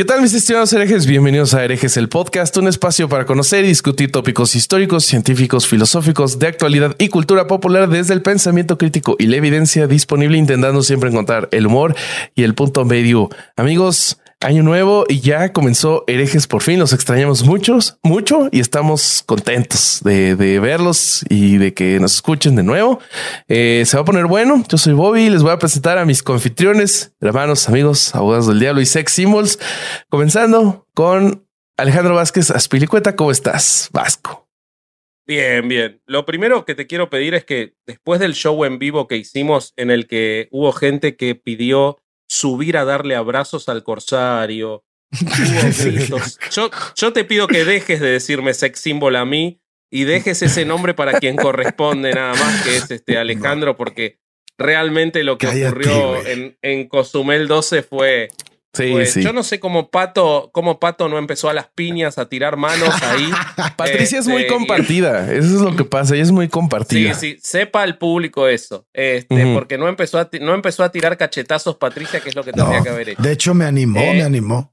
¿Qué tal mis estimados herejes? Bienvenidos a Herejes el Podcast, un espacio para conocer y discutir tópicos históricos, científicos, filosóficos, de actualidad y cultura popular desde el pensamiento crítico y la evidencia disponible, intentando siempre encontrar el humor y el punto medio. Amigos, Año nuevo y ya comenzó herejes por fin. Los extrañamos muchos, mucho y estamos contentos de, verlos y de que nos escuchen de nuevo. Eh, se va a poner bueno. Yo soy Bobby. Les voy a presentar a mis confitriones, hermanos, amigos, abogados del diablo y sex symbols. Comenzando con Alejandro Vázquez Aspilicueta. ¿Cómo estás, Vasco? Bien, bien. Lo primero que te quiero pedir es que después del show en vivo que hicimos en el que hubo gente que pidió subir a darle abrazos al corsario. yo, yo te pido que dejes de decirme sex symbol a mí y dejes ese nombre para quien corresponde nada más, que es este Alejandro, porque realmente lo que ocurrió en, en Cozumel 12 fue Sí, pues, sí. Yo no sé cómo Pato, cómo Pato no empezó a las piñas a tirar manos ahí. Patricia es muy Este, y- compartida. Eso es lo que pasa. Ella es muy Sí, compartida. sí, sepa el público eso. Este, porque no empezó, a no empezó a tirar cachetazos Patricia, que es lo que tendría No, que haber hecho. de hecho me animó, Eh, me animó.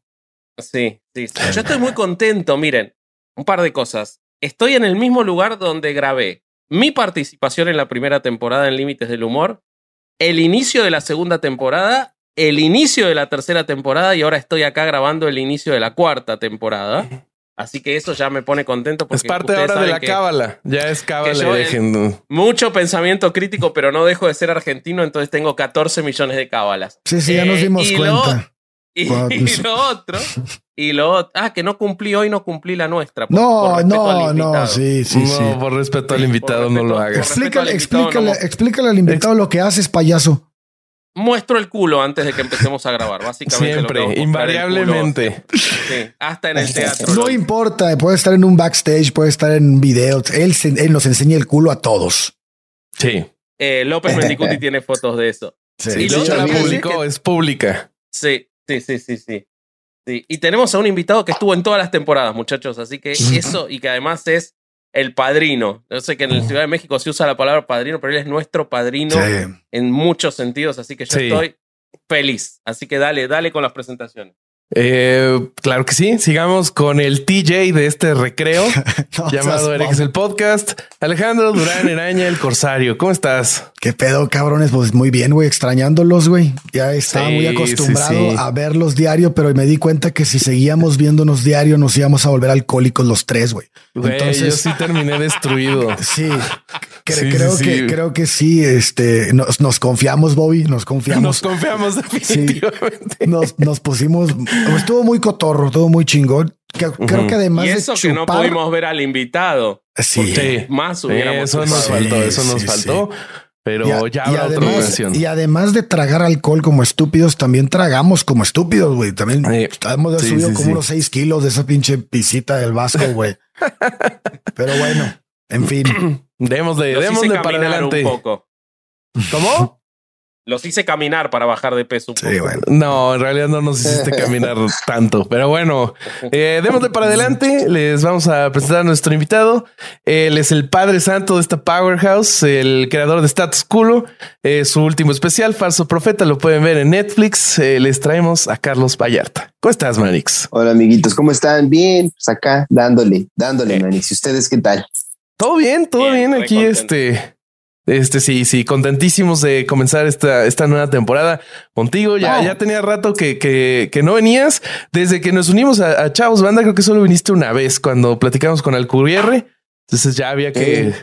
Sí, sí, sí. Yo estoy muy contento. Miren, un par de cosas. Estoy en el mismo lugar donde grabé mi participación en la primera temporada en Límites del Humor, el inicio de la segunda temporada, el inicio de la tercera temporada y ahora estoy acá grabando el inicio de la cuarta temporada. Así que eso ya me pone contento porque Es parte ahora de la que cábala. Ya es cábala. eh, Mucho pensamiento crítico, pero no dejo de ser argentino, entonces tengo 14 millones de cábalas. Sí, sí, ya nos Eh, dimos y lo- cuenta. Y, lo otro, y lo otro, ah, que no cumplí hoy, no cumplí la nuestra. por- No, por no, no, sí, sí, sí. no, por respeto al invitado, Por no lo hagas. Explícale, explícale, no- explícale al invitado lo que haces, payaso. Muestro el culo antes de que empecemos a grabar, básicamente. lo que hago Siempre, invariablemente. Sí, hasta en el teatro. No lo- importa, puede estar en un backstage, puede estar en videos. Él, él nos enseña el culo a todos. Sí. Eh, López Mendicuti tiene fotos de eso. Sí. Y Y lo la que- publicó, es pública. Sí, sí, sí, sí, sí. Sí, Y tenemos a un invitado que estuvo en todas las temporadas, muchachos. Así que eso, y que además es el padrino. Yo sé que en la Ciudad de México se usa la palabra padrino, pero él es nuestro padrino Sí. en muchos sentidos. Así que yo Sí. estoy feliz. Así que dale, dale con las presentaciones. Eh, claro que sí. Sigamos con el TJ de este recreo No, llamado Erex el podcast. Alejandro Durán Eraña, el Corsario. ¿Cómo estás? ¿Qué pedo, cabrones? Pues muy bien, güey, extrañándolos, güey. Ya estaba Sí, muy acostumbrado sí, sí. a verlos diario, pero me di cuenta que si seguíamos viéndonos diario nos íbamos a volver alcohólicos los tres, güey. Entonces- yo sí terminé destruido. Sí, cre- Sí, creo que sí. creo que sí. Este nos, nos confiamos, Bobby. Nos Nos confiamos. confiamos definitivamente. Nos, nos pusimos. Estuvo muy cotorro, todo muy chingón. Creo Ujú. que además y de eso que no chupar- pudimos ver al invitado. Sí. Sí. Más hubiéramos Eso nos chupado. faltó, eso Sí, nos sí, faltó. Pero Y a- ya y habrá otra además, ocasión. y además de tragar alcohol como estúpidos, también tragamos como estúpidos, güey. También Sí. hemos de Sí, subido sí, como sí. unos seis kilos de esa pinche pisita del Vasco, güey. Pero bueno, en fin. Demos de, Los demos hice de para adelante. un poco. ¿Cómo? Los hice caminar para bajar de peso un Sí, poco. bueno. No, en realidad no nos hiciste caminar tanto, pero bueno, eh, démosle para adelante. Les vamos a presentar a nuestro invitado. Él es el padre santo de esta powerhouse, el creador de Status Culo. Eh, su último especial, Falso Profeta, lo pueden ver en Netflix. Eh, les traemos a Carlos Vallarta. ¿Cómo estás, Manix? Hola amiguitos, ¿cómo están? Bien, pues acá dándole, dándole, Manix. ¿Y ustedes qué tal? Todo bien, todo Bien, aquí, contento. este, Este sí, sí, contentísimos de comenzar esta, esta nueva temporada contigo. Ya, ya tenía rato que, que, que, no venías. Desde que nos unimos a, Chavos Banda, creo que solo viniste una vez cuando platicamos con Alcubierre. Entonces ya había que,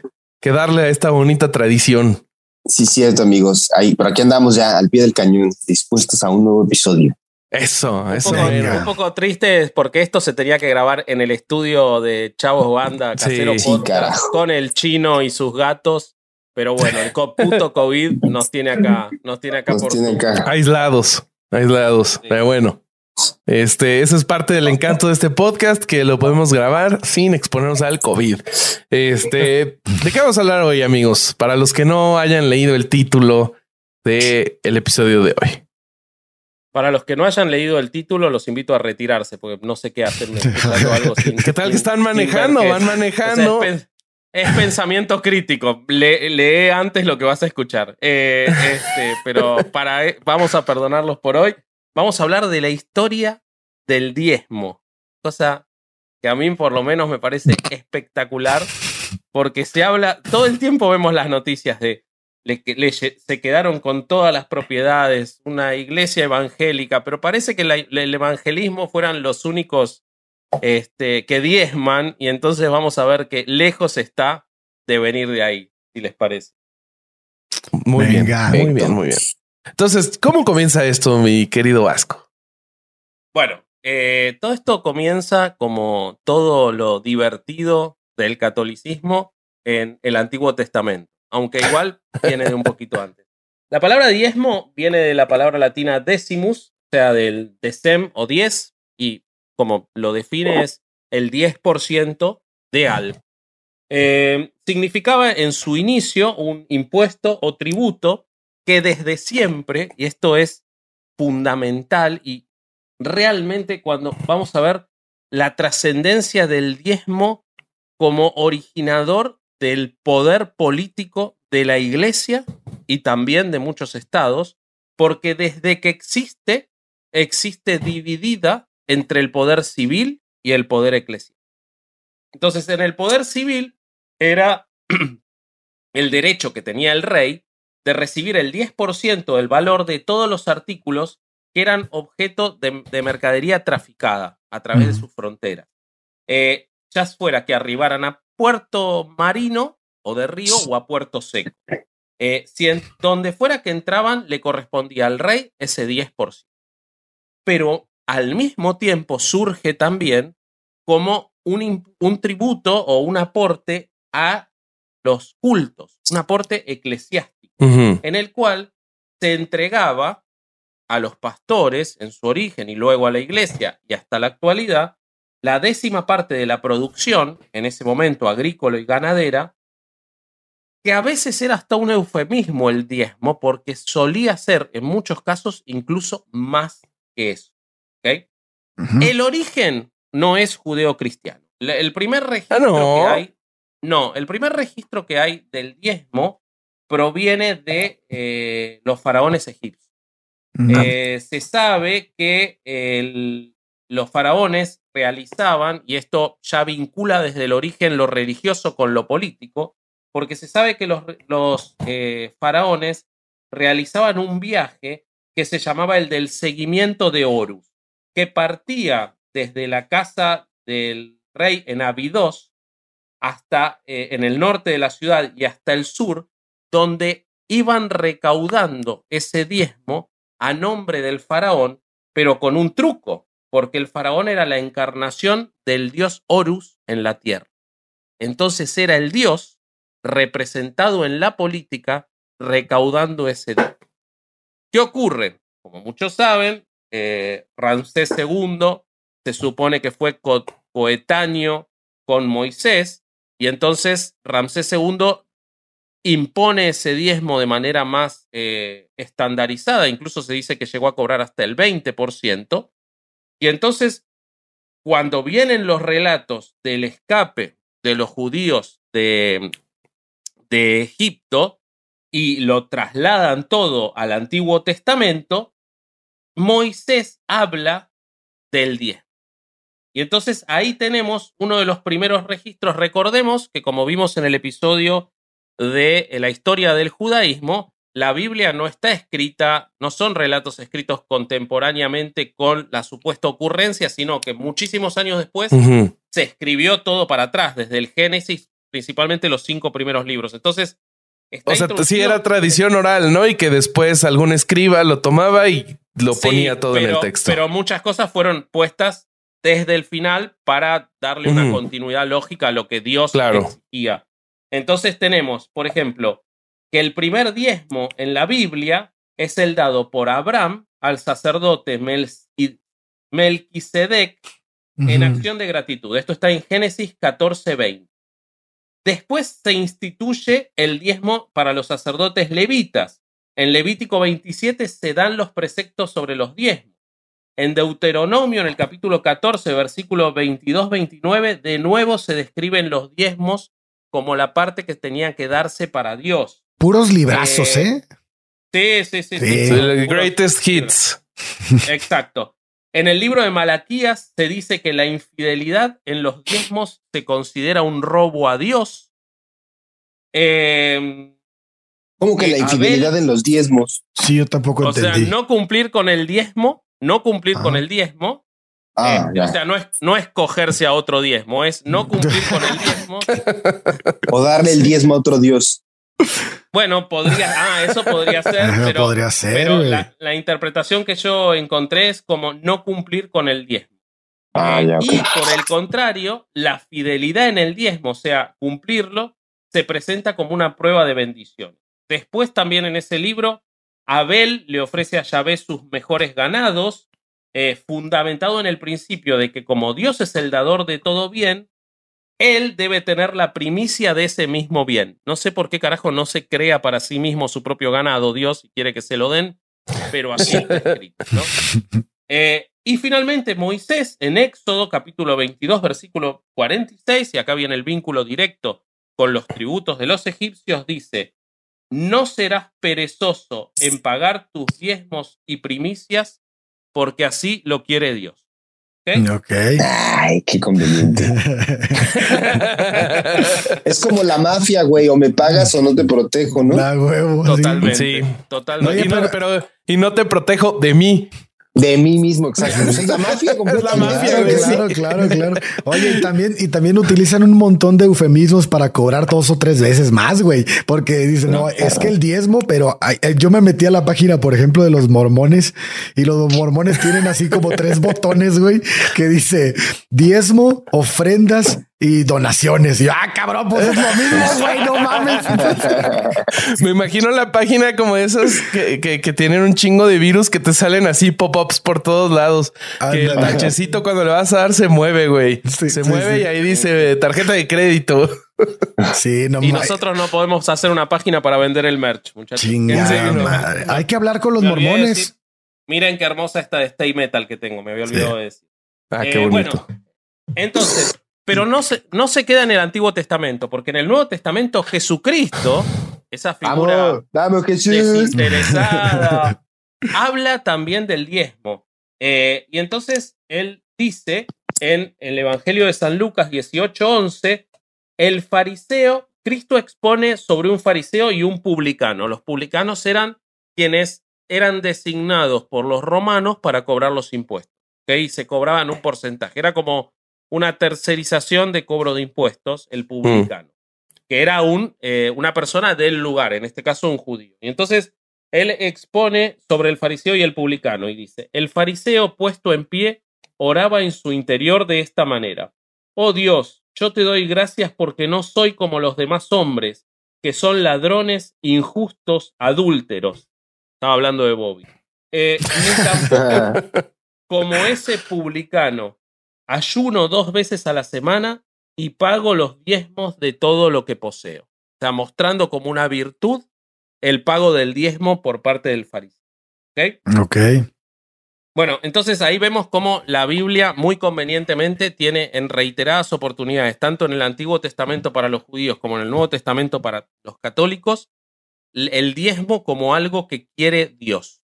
que darle a esta bonita tradición. Sí, cierto, amigos. Ahí, por aquí andamos ya al pie del cañón, dispuestos a un nuevo episodio. Eso, eso. Un poco, un poco triste porque esto se tenía que grabar en el estudio de Chavos Banda Casero con el chino y sus gatos. Pero bueno, el puto COVID nos tiene acá, nos tiene acá por aislados, aislados. Pero bueno, este, eso es parte del encanto de este podcast que lo podemos grabar sin exponernos al COVID. Este, ¿de qué vamos a hablar hoy, amigos? Para los que no hayan leído el título del el episodio de hoy. Para los que no hayan leído el título, los invito a retirarse porque no sé qué hacer. ¿Qué tal que están manejando? Van manejando. Es, pensamiento crítico. lee antes lo que vas a escuchar. Eh, este, pero para, eh, vamos a perdonarlos por hoy. Vamos a hablar de la historia del diezmo. Cosa que a mí por lo menos me parece espectacular porque se habla, todo el tiempo vemos las noticias de le, se quedaron con todas las propiedades, una iglesia evangélica, pero parece que el evangelismo fueran los únicos este, que diezman y entonces vamos a ver que lejos está de venir de ahí, si les parece. Muy bien, muy bien, muy bien. Entonces, ¿cómo comienza esto, mi querido Vasco? Bueno, eh, todo esto comienza como todo lo divertido del catolicismo en el Antiguo Testamento aunque igual viene de un poquito antes. La palabra diezmo viene de la palabra latina decimus, o sea, del decem o diez, y como lo define es el 10% de algo. Eh, significaba en su inicio un impuesto o tributo que desde siempre, y esto es fundamental y realmente cuando vamos a ver la trascendencia del diezmo como originador del poder político de la iglesia y también de muchos estados, porque desde que existe, existe dividida entre el poder civil y el poder eclesial. Entonces, en el poder civil era el derecho que tenía el rey de recibir el 10% del valor de todos los artículos que eran objeto de, mercadería traficada a través de sus fronteras. Eh, ya fuera que arribaran a puerto marino o de río o a puerto seco. Eh, si en donde fuera que entraban le correspondía al rey ese 10%. Pero al mismo tiempo surge también como un, un tributo o un aporte a los cultos, un aporte eclesiástico, en el cual se entregaba a los pastores en su origen y luego a la iglesia y hasta la actualidad la décima parte de la producción, en ese momento agrícola y ganadera, que a veces era hasta un eufemismo el diezmo, porque solía ser en muchos casos incluso más que eso. El origen no es judeo-cristiano. El primer registro ah, que hay, no, el primer registro que hay del diezmo proviene de eh, los faraones egipcios. Eh, se sabe que el, los faraones realizaban, y esto ya vincula desde el origen lo religioso con lo político, porque se sabe que los, eh, faraones realizaban un viaje que se llamaba el del seguimiento de Horus, que partía desde la casa del rey en Abidos hasta eh, en el norte de la ciudad y hasta el sur, donde iban recaudando ese diezmo a nombre del faraón, pero con un truco, porque el faraón era la encarnación del dios Horus en la tierra. Entonces era el dios representado en la política recaudando ese dinero. ¿Qué ocurre? Como muchos saben, eh, Ramsés II se supone que fue coetáneo con Moisés y entonces Ramsés II impone ese diezmo de manera más eh, estandarizada, incluso se dice que llegó a cobrar hasta el 20%, y entonces, cuando vienen los relatos del escape de los judíos de, de Egipto y lo trasladan todo al Antiguo Testamento, Moisés habla del diez. Y entonces ahí tenemos uno de los primeros registros. Recordemos que como vimos en el episodio de la historia del judaísmo, la Biblia no está escrita, no son relatos escritos contemporáneamente con la supuesta ocurrencia, sino que muchísimos años después se escribió todo para atrás, desde el Génesis, principalmente los cinco primeros libros. Entonces, O sea, sí era tradición oral, ¿no? Y que después algún escriba lo tomaba y lo Sí, ponía todo en el texto. Pero muchas cosas fueron puestas desde el final para darle una continuidad lógica a lo que Dios Claro. exigía. Entonces tenemos, por ejemplo, que el primer diezmo en la Biblia es el dado por Abraham al sacerdote Melqui- Melquisedec en acción de gratitud. Esto está en Génesis 14:20. Después se instituye el diezmo para los sacerdotes levitas. En Levítico 27 se dan los preceptos sobre los diezmos. En Deuteronomio, en el capítulo 14, versículo 22-29, de nuevo se describen los diezmos como la parte que tenían que darse para Dios. Puros librazos, Eh, ¿eh? Sí, sí, sí. Sí. Puro- greatest hits. Exacto. En el libro de Malaquías se dice que la infidelidad en los diezmos se considera un robo a Dios. Eh, ¿Cómo que la Abel- infidelidad en los diezmos? Sí, yo tampoco o sea, entendí. no cumplir con el diezmo, no cumplir con Ah. el diezmo. Ah, eh, ya. o sea, no es, no es cogerse a otro diezmo, es no cumplir con el diezmo. O darle el diezmo a otro Dios. Bueno, podría, ah, eso podría ser, pero, podría ser, pero la, la interpretación que yo encontré es como no cumplir con el diezmo. Ah, ya. Y por el contrario, la fidelidad en el diezmo, o sea, cumplirlo, se presenta como una prueba de bendición. Después también en ese libro, Abel le ofrece a Yahvé sus mejores ganados, eh, fundamentado en el principio de que como Dios es el dador de todo bien, él debe tener la primicia de ese mismo bien. No sé por qué carajo no se crea para sí mismo su propio ganado Dios y quiere que se lo den, pero así está escrito, ¿no? Eh, y finalmente Moisés en Éxodo capítulo 22 versículo 46, y acá viene el vínculo directo con los tributos de los egipcios, dice, no serás perezoso en pagar tus diezmos y primicias, porque así lo quiere Dios. ¿Ok? Ok. Ay, qué conveniente. Es como la mafia, güey. O me pagas o no te protejo, ¿no? La huevo. Totalmente. Sí. Totalmente. Y, no, pero, y no te protejo de mí. De mí mismo, exacto. Pues es la mafia completa. mafia, Claro, claro, claro, claro. Oye, y también, y también utilizan un montón de eufemismos para cobrar dos o tres veces más, güey. Porque dicen, no, es que el diezmo, pero ay, yo me metí a la página, por ejemplo, de los mormones y los mormones tienen así como tres botones, güey, que dice diezmo, ofrendas y donaciones. Y yo, ah, cabrón, pues es lo mismo, güey, no mames. Me imagino la página como esas que, que, que tienen un chingo de virus que te salen así pop-ups por todos lados. Que el tachecito cuando le vas a dar se mueve, güey. Sí, se sí, mueve sí. y ahí dice tarjeta de crédito. Sí, no Y nosotros no podemos hacer una página para vender el merch, muchachos. Madre. Hay que hablar con los mormones. decir, miren qué hermosa esta de Stay Metal que tengo, me había olvidado de decir. Ah, Eh, qué bonito. bueno, entonces, pero no se, no se queda en el Antiguo Testamento, porque en el Nuevo Testamento Jesucristo, esa figura Vamos, desinteresada, habla también del diezmo. Eh, y entonces él dice en el Evangelio de San Lucas 18:11, el fariseo, Cristo expone sobre un fariseo y un publicano. Los publicanos eran quienes eran designados por los romanos para cobrar los impuestos. ¿ok? Y se cobraban un porcentaje. Era como una tercerización de cobro de impuestos, el publicano, que era un, eh, una persona del lugar, en este caso un judío. Y entonces él expone sobre el fariseo y el publicano y dice, el fariseo puesto en pie oraba en su interior de esta manera, oh Dios, yo te doy gracias porque no soy como los demás hombres, que son ladrones, injustos, adúlteros. Estaba hablando de Bobby. Eh, ni tampoco como ese publicano, ayuno dos veces a la semana y pago los diezmos de todo lo que poseo. O sea, mostrando como una virtud el pago del diezmo por parte del fariseo. ¿Ok? Ok. Bueno, entonces ahí vemos cómo la Biblia muy convenientemente tiene en reiteradas oportunidades, tanto en el Antiguo Testamento para los judíos como en el Nuevo Testamento para los católicos, el diezmo como algo que quiere Dios.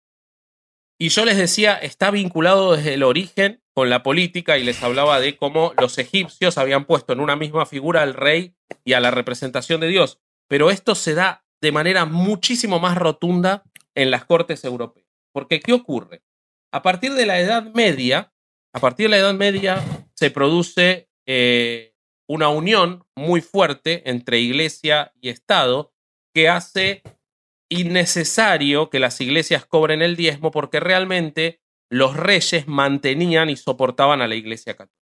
Y yo les decía, está vinculado desde el origen con la política y les hablaba de cómo los egipcios habían puesto en una misma figura al rey y a la representación de Dios. pero esto se da de manera muchísimo más rotunda en las cortes europeas. Porque, ¿qué ocurre? A partir de la Edad Media, a partir de la Edad Media se produce eh, una unión muy fuerte entre iglesia y Estado que hace innecesario que las iglesias cobren el diezmo porque realmente los reyes mantenían y soportaban a la iglesia católica.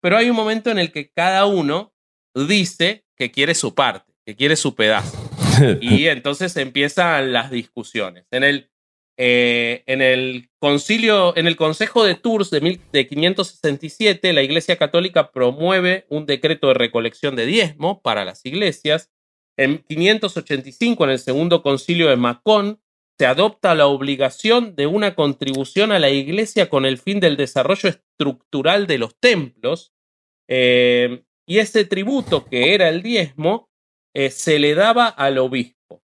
Pero hay un momento en el que cada uno dice que quiere su parte, que quiere su pedazo. Y entonces empiezan las discusiones. En el, eh, en el concilio, en el Consejo de Tours de, de 567, la Iglesia Católica promueve un decreto de recolección de diezmo para las iglesias. En 585, en el segundo concilio de Macón, se adopta la obligación de una contribución a la iglesia con el fin del desarrollo estructural de los templos. Eh, y ese tributo, que era el diezmo, eh, se le daba al obispo.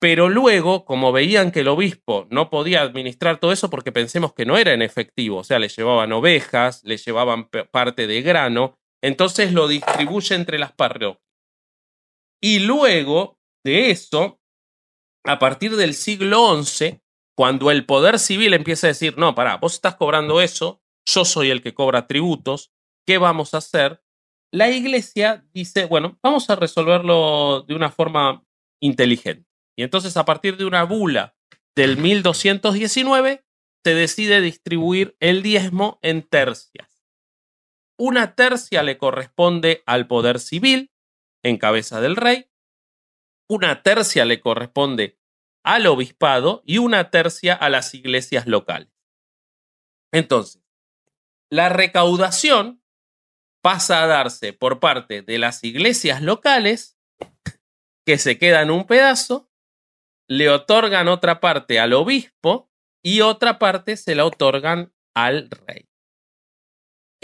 Pero luego, como veían que el obispo no podía administrar todo eso porque pensemos que no era en efectivo, o sea, le llevaban ovejas, le llevaban parte de grano, entonces lo distribuye entre las parroquias. Y luego de eso, a partir del siglo XI, cuando el poder civil empieza a decir, no, pará, vos estás cobrando eso, yo soy el que cobra tributos, ¿qué vamos a hacer? La iglesia dice, bueno, vamos a resolverlo de una forma inteligente. Y entonces a partir de una bula del 1219 se decide distribuir el diezmo en tercias. Una tercia le corresponde al poder civil, en cabeza del rey, una tercia le corresponde al obispado y una tercia a las iglesias locales. Entonces, la recaudación pasa a darse por parte de las iglesias locales, que se quedan un pedazo, le otorgan otra parte al obispo y otra parte se la otorgan al rey.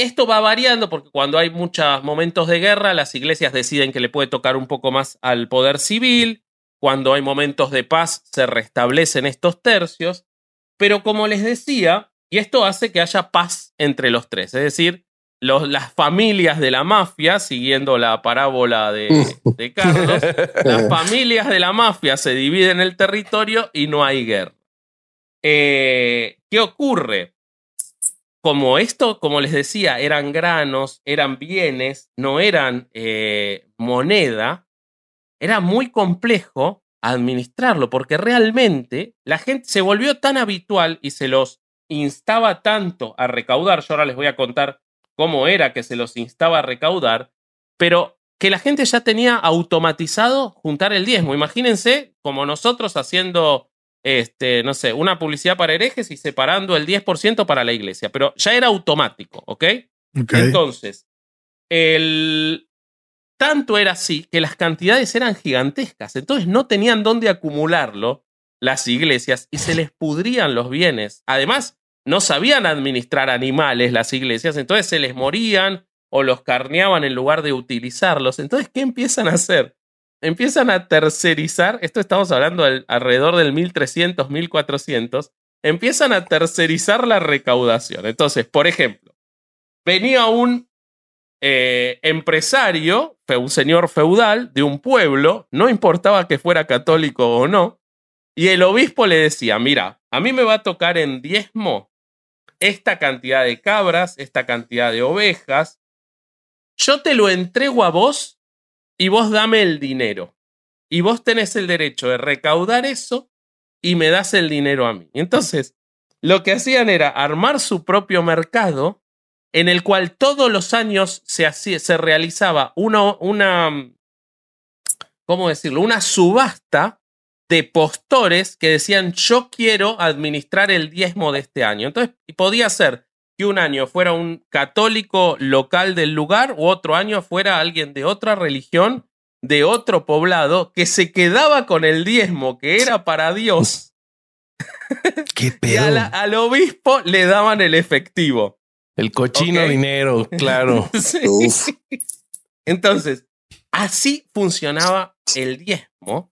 Esto va variando porque cuando hay muchos momentos de guerra, las iglesias deciden que le puede tocar un poco más al poder civil. Cuando hay momentos de paz, se restablecen estos tercios. Pero como les decía, y esto hace que haya paz entre los tres, es decir, las familias de la mafia, siguiendo la parábola de, Carlos, las familias de la mafia se dividen el territorio y no hay guerra. Eh, ¿Qué ocurre? Como esto, como les decía, eran granos, eran bienes, no eran eh, moneda, era muy complejo administrarlo porque realmente la gente se volvió tan habitual y se los instaba tanto a recaudar. Yo ahora les voy a contar cómo era que se los instaba a recaudar, pero que la gente ya tenía automatizado juntar el diezmo. Imagínense como nosotros haciendo, este, no sé, una publicidad para herejes y separando el 10% para la iglesia, pero ya era automático, ¿ok? Entonces, el... tanto era así que las cantidades eran gigantescas, entonces no tenían dónde acumularlo las iglesias y se les pudrían los bienes. Además, no sabían administrar animales las iglesias, entonces se les morían o los carneaban en lugar de utilizarlos. Entonces, ¿qué empiezan a hacer? Empiezan a tercerizar, esto estamos hablando alrededor del 1300, 1400, empiezan a tercerizar la recaudación. Entonces, por ejemplo, venía un eh, empresario, un señor feudal de un pueblo, no importaba que fuera católico o no, y el obispo le decía, mira, a mí me va a tocar en diezmo esta cantidad de cabras, esta cantidad de ovejas, yo te lo entrego a vos y vos dame el dinero. Y vos tenés el derecho de recaudar eso y me das el dinero a mí. Entonces, lo que hacían era armar su propio mercado en el cual todos los años se, se realizaba una, una, ¿cómo decirlo? Una subasta de postores que decían yo quiero administrar el diezmo de este año. Entonces podía ser que un año fuera un católico local del lugar u otro año fuera alguien de otra religión, de otro poblado, que se quedaba con el diezmo que era para Dios. ¿Qué y al obispo le daban el efectivo. El cochino dinero, claro. Entonces, así funcionaba el diezmo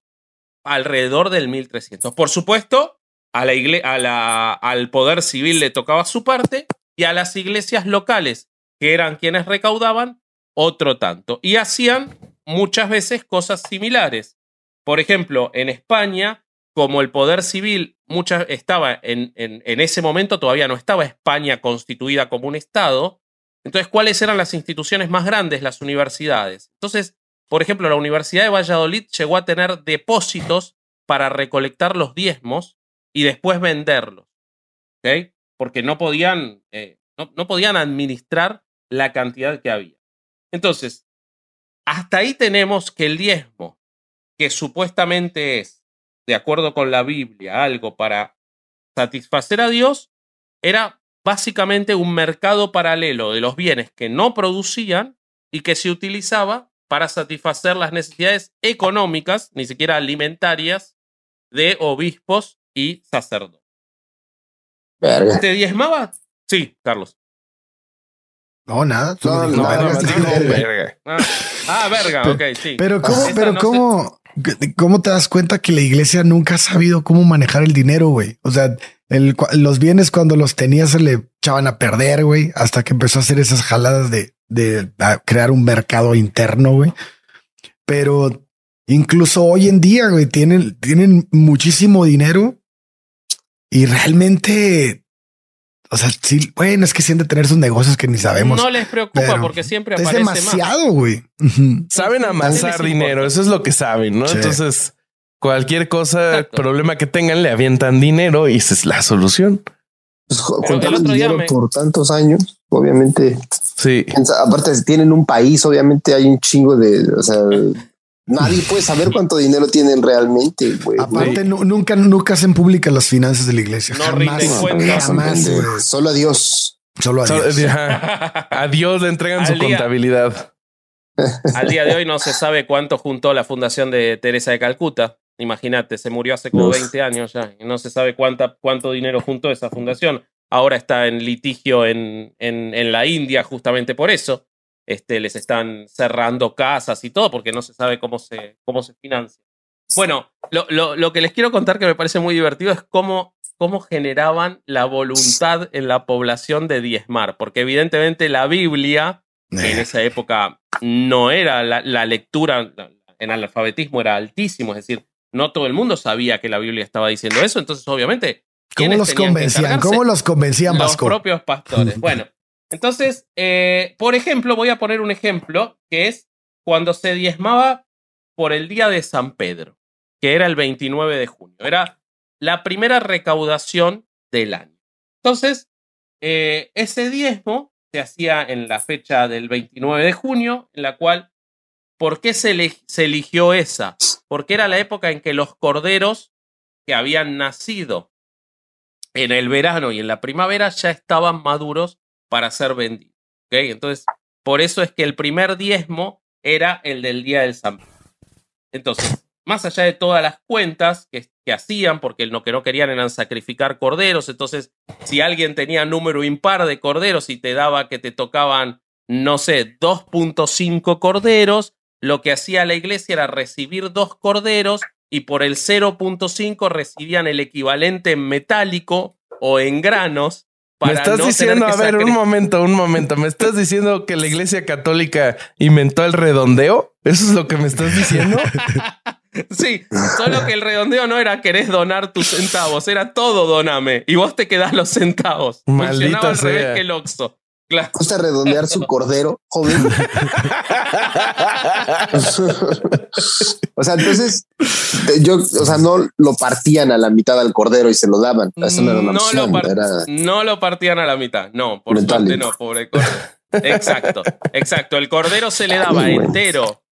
alrededor del 1300. Por supuesto, a la al poder civil le tocaba su parte y a las iglesias locales, que eran quienes recaudaban, otro tanto. Y hacían muchas veces cosas similares. Por ejemplo, en España, como el poder civil muchas, estaba en, en, ese momento, todavía no estaba España constituida como un Estado, entonces, ¿cuáles eran las instituciones más grandes? Las universidades. Entonces, por ejemplo, la Universidad de Valladolid llegó a tener depósitos para recolectar los diezmos y después venderlos. ¿Ok? Porque no podían, eh, no, no podían administrar la cantidad que había. Entonces, hasta ahí tenemos que el diezmo, que supuestamente es, de acuerdo con la Biblia, algo para satisfacer a Dios, era básicamente un mercado paralelo de los bienes que no producían y que se utilizaba para satisfacer las necesidades económicas, ni siquiera alimentarias, de obispos y sacerdotes. Verga. ¿Te diezmaba? Sí, Carlos. No, nada. No, no, verga. Ah, ah, verga, Pero- ok, sí. Pero cómo, Esa pero cómo, cómo te das cuenta que la iglesia nunca ha sabido cómo manejar el dinero, güey? O sea, el, los bienes cuando los tenía se le echaban a perder, güey, hasta que empezó a hacer esas jaladas de, de crear un mercado interno, güey. Pero incluso hoy en día, güey, tienen, tienen muchísimo dinero y realmente, o sea, sí, bueno, es que de tener sus negocios que ni sabemos. No les preocupa porque siempre es aparece más. demasiado, güey. Saben ¿Qué amasar dinero, eso es lo que saben, ¿no? Sí. Entonces, cualquier cosa, Exacto. problema que tengan, le avientan dinero y esa es la solución. Pues, juntaron dinero me- por tantos años, obviamente. Sí. Aparte, si tienen un país, obviamente hay un chingo de, o sea, nadie puede saber cuánto dinero tienen realmente, güey. Aparte, nu- nunca, nunca hacen públicas las finanzas de la iglesia. No jamás, cuentas. jamás. Solo a Dios. Solo a So- Dios. A Dios le entregan su día. contabilidad. Al día de hoy no se sabe cuánto juntó la fundación de Teresa de Calcuta. Imagínate, se murió hace como Uf. 20 años ya. Y no se sabe cuánta, cuánto dinero juntó esa fundación. Ahora está en litigio en, en, en la India justamente por eso. Este, les están cerrando casas y todo porque no se sabe cómo se, cómo se financia. Bueno, lo, lo, lo que les quiero contar que me parece muy divertido es cómo, cómo generaban la voluntad en la población de diezmar. Porque evidentemente la Biblia en Eh, esa época no era la, la lectura, en alfabetismo era altísimo, es decir, no todo el mundo sabía que la Biblia estaba diciendo eso, entonces obviamente... ¿Cómo ¿quiénes los convencían? ¿Cómo los convencían, Los Vasco? propios pastores. Bueno, entonces, eh, por ejemplo, voy a poner un ejemplo que es cuando se diezmaba por el día de San Pedro, que era el 29 de junio. Era la primera recaudación del año. Entonces, eh, ese diezmo se hacía en la fecha del 29 de junio, en la cual, ¿por qué se, se eligió esa? Porque era la época en que los corderos que habían nacido en el verano y en la primavera ya estaban maduros para ser vendidos. ¿ok? Entonces, por eso es que el primer diezmo era el del día del San. Entonces, más allá de todas las cuentas que, que hacían, porque lo que no querían eran sacrificar corderos, entonces, si alguien tenía número impar de corderos y te daba que te tocaban, no sé, 2.5 corderos, lo que hacía la iglesia era recibir dos corderos y por el 0.5 recibían el equivalente en metálico o en granos. Para Me estás no diciendo, a ver, un momento, un momento. ¿Me estás diciendo que la iglesia católica inventó el redondeo? ¿Eso es lo que me estás diciendo? Sí, solo que el redondeo no era querés donar tus centavos, era todo doname y vos te quedás los centavos. Maldita Funcionaba al revés sea. que el Oxxo. Claro. gusta redondear su cordero, joven. o sea, entonces yo, o sea, no lo partían a la mitad al cordero y se lo daban. Eso no era una No opción, lo, era no lo partían a la mitad. No, por suerte no, pobre cordero. Exacto, exacto. El cordero se le daba Ay, entero.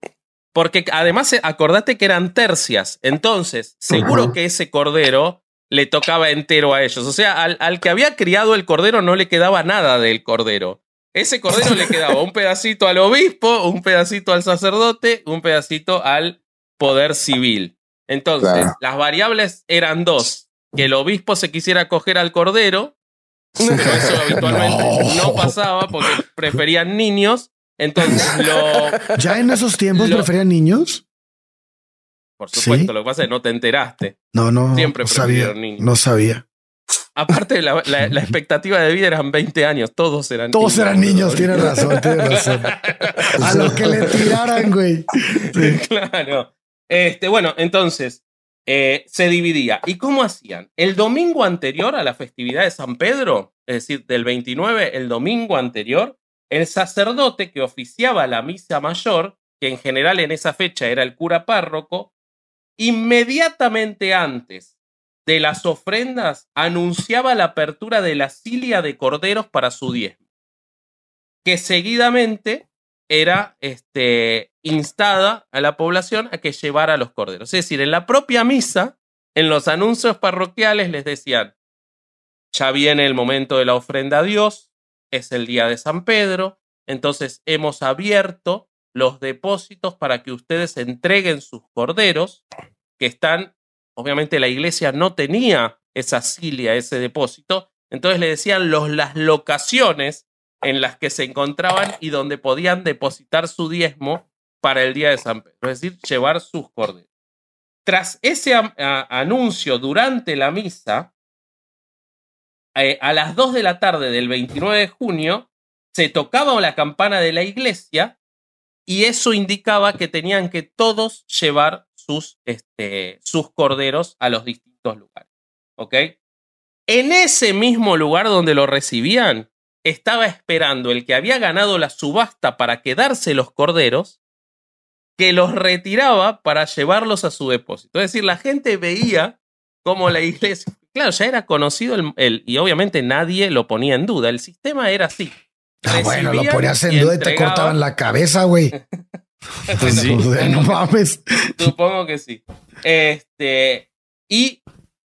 Porque además, eh, acordate que eran tercias. Entonces, seguro que ese cordero le tocaba entero a ellos. O sea, al, al que había criado el cordero no le quedaba nada del cordero. Ese cordero le quedaba un pedacito al obispo, un pedacito al sacerdote, un pedacito al poder civil. Entonces, Claro. las variables eran dos. Que el obispo se quisiera coger al cordero, pero eso habitualmente No. no pasaba porque preferían niños. Entonces, lo, ¿Ya en esos tiempos Lo- preferían niños? Por supuesto, ¿Sí? lo que pasa es que no te enteraste. No, no. Siempre no sabía. niños. No sabía. aparte la, la, la, expectativa de vida eran 20 años, todos eran todos niños. Todos eran niños, tienes razón, tienes razón. A lo que le tiraran, güey. Claro. Este, bueno, entonces, eh, se dividía. ¿Y cómo hacían? El domingo anterior a la festividad de San Pedro, es decir, del 29, el domingo anterior, el sacerdote que oficiaba la misa mayor, que en general en esa fecha era el cura párroco, inmediatamente antes de las ofrendas anunciaba la apertura de la cilia de corderos para su diezmo, que seguidamente era este, instada a la población a que llevara los corderos. Es decir, en la propia misa, en los anuncios parroquiales les decían, ya viene el momento de la ofrenda a Dios, es el día de San Pedro, entonces hemos abierto los depósitos para que ustedes entreguen sus corderos, que están, obviamente la iglesia no tenía esa cilia, ese depósito, entonces le decían los, las locaciones en las que se encontraban y donde podían depositar su diezmo para el día de San Pedro, es decir, llevar sus corderos. Tras ese anuncio durante la misa, eh, a las 2 de la tarde del 29 de junio, se tocaba la campana de la iglesia y eso indicaba que tenían que todos llevar sus, este, sus corderos a los distintos lugares. ¿Ok? En ese mismo lugar donde lo recibían, estaba esperando el que había ganado la subasta para quedarse los corderos, que los retiraba para llevarlos a su depósito. Es decir, la gente veía cómo la iglesia, claro, ya era conocido el, y obviamente nadie lo ponía en duda. El sistema era así. Ah, bueno, lo ponías en duda y te cortaban la cabeza, güey. pues sí. no mames. Supongo que sí. Este, y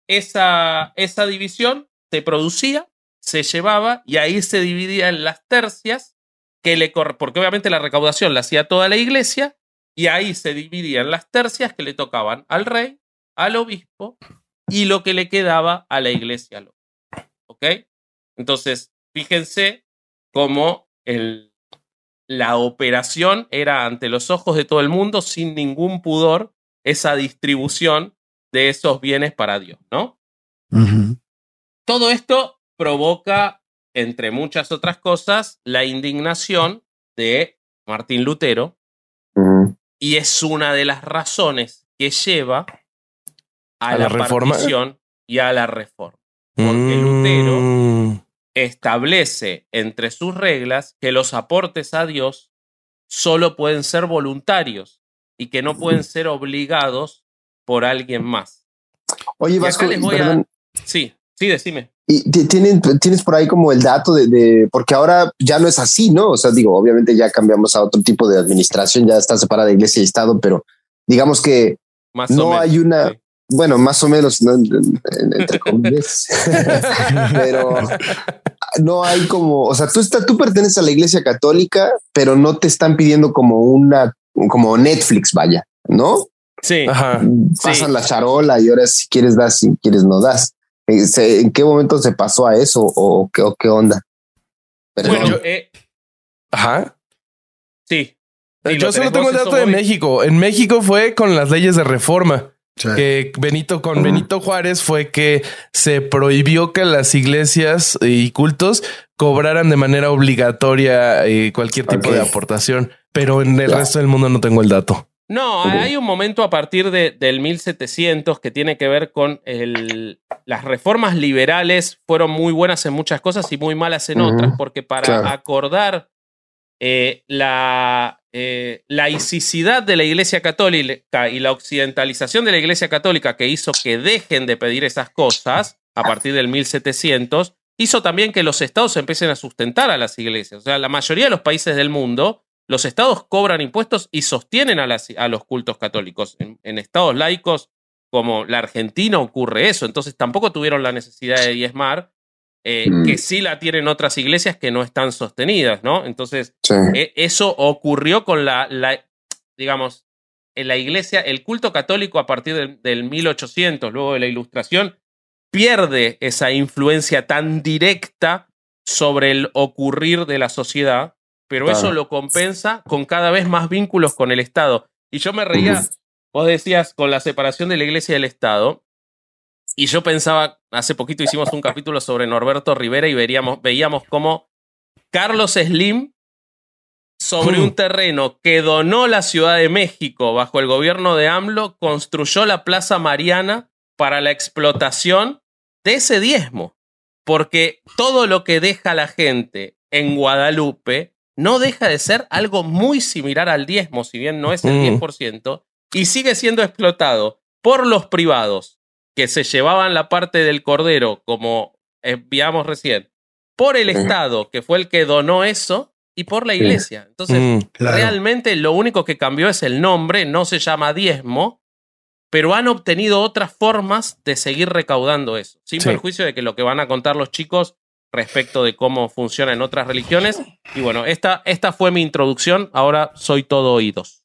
esa, esa división se producía se llevaba y ahí se dividía en las tercias que le porque obviamente la recaudación la hacía toda la iglesia y ahí se dividían las tercias que le tocaban al rey, al obispo y lo que le quedaba a la iglesia ¿Ok? Entonces, fíjense cómo el, la operación era ante los ojos de todo el mundo sin ningún pudor esa distribución de esos bienes para Dios, ¿no? Todo esto provoca, entre muchas otras cosas, la indignación de Martín Lutero y es una de las razones que lleva a, la, reforma y a la reforma. Porque Lutero mm. Establece entre sus reglas que los aportes a Dios solo pueden ser voluntarios y que no pueden ser obligados por alguien más. Oye, Vasco, Sí, sí, decime. Y tienes por ahí como el dato de, porque ahora ya no es así, ¿no? O sea, digo, obviamente ya cambiamos a otro tipo de administración, ya está separada iglesia y Estado, pero digamos que no hay una, bueno, más o menos, entre comillas, pero no hay como, o sea, tú, está, tú perteneces a la iglesia católica, pero no te están pidiendo como una, como Netflix, vaya, ¿no? Sí. Pasan la charola y ahora si quieres das, si quieres no das. ¿En qué momento se pasó a eso o qué, qué onda? Bueno, eh, Ajá. Sí. yo solo tengo el dato de México. En México fue con las leyes de reforma. Que Benito con Benito Juárez fue que se prohibió que las iglesias y cultos cobraran de manera obligatoria eh, cualquier tipo de aportación, pero en el resto del mundo no tengo el dato. No, hay un momento a partir de, del 1700 que tiene que ver con el, las reformas liberales fueron muy buenas en muchas cosas y muy malas en otras, porque para acordar eh, la eh, laicidad de la Iglesia Católica y la occidentalización de la Iglesia Católica que hizo que dejen de pedir esas cosas a partir del 1700, hizo también que los estados empiecen a sustentar a las iglesias. O sea, la mayoría de los países del mundo los estados cobran impuestos y sostienen a, los cultos católicos. En, estados laicos como la Argentina ocurre eso, entonces tampoco tuvieron la necesidad de diezmar, eh, mm. que sí la tienen otras iglesias que no están sostenidas, ¿no? Entonces, e, eso ocurrió con la, digamos, en la iglesia, el culto católico a partir del, del 1800, luego de la ilustración, pierde esa influencia tan directa sobre el ocurrir de la sociedad pero eso lo compensa con cada vez más vínculos con el Estado. Y yo me reía, vos decías, con la separación de la Iglesia y del Estado, y yo pensaba, hace poquito hicimos un capítulo sobre Norberto Rivera y veríamos, veíamos cómo Carlos Slim, sobre hmm. un terreno que donó la Ciudad de México bajo el gobierno de AMLO, construyó la Plaza Mariana para la explotación de ese diezmo. Porque todo lo que deja la gente en Guadalupe no deja de ser algo muy similar al diezmo, si bien no es el 10%, mm. y sigue siendo explotado por los privados que se llevaban la parte del cordero, como enviamos recién, por el Estado, que fue el que donó eso, y por la iglesia. Entonces, mm, realmente lo único que cambió es el nombre, no se llama diezmo, pero han obtenido otras formas de seguir recaudando eso, sin perjuicio de que lo que van a contar los chicos respecto de cómo funciona en otras religiones. Y bueno, esta, esta fue mi introducción, ahora soy todo oídos.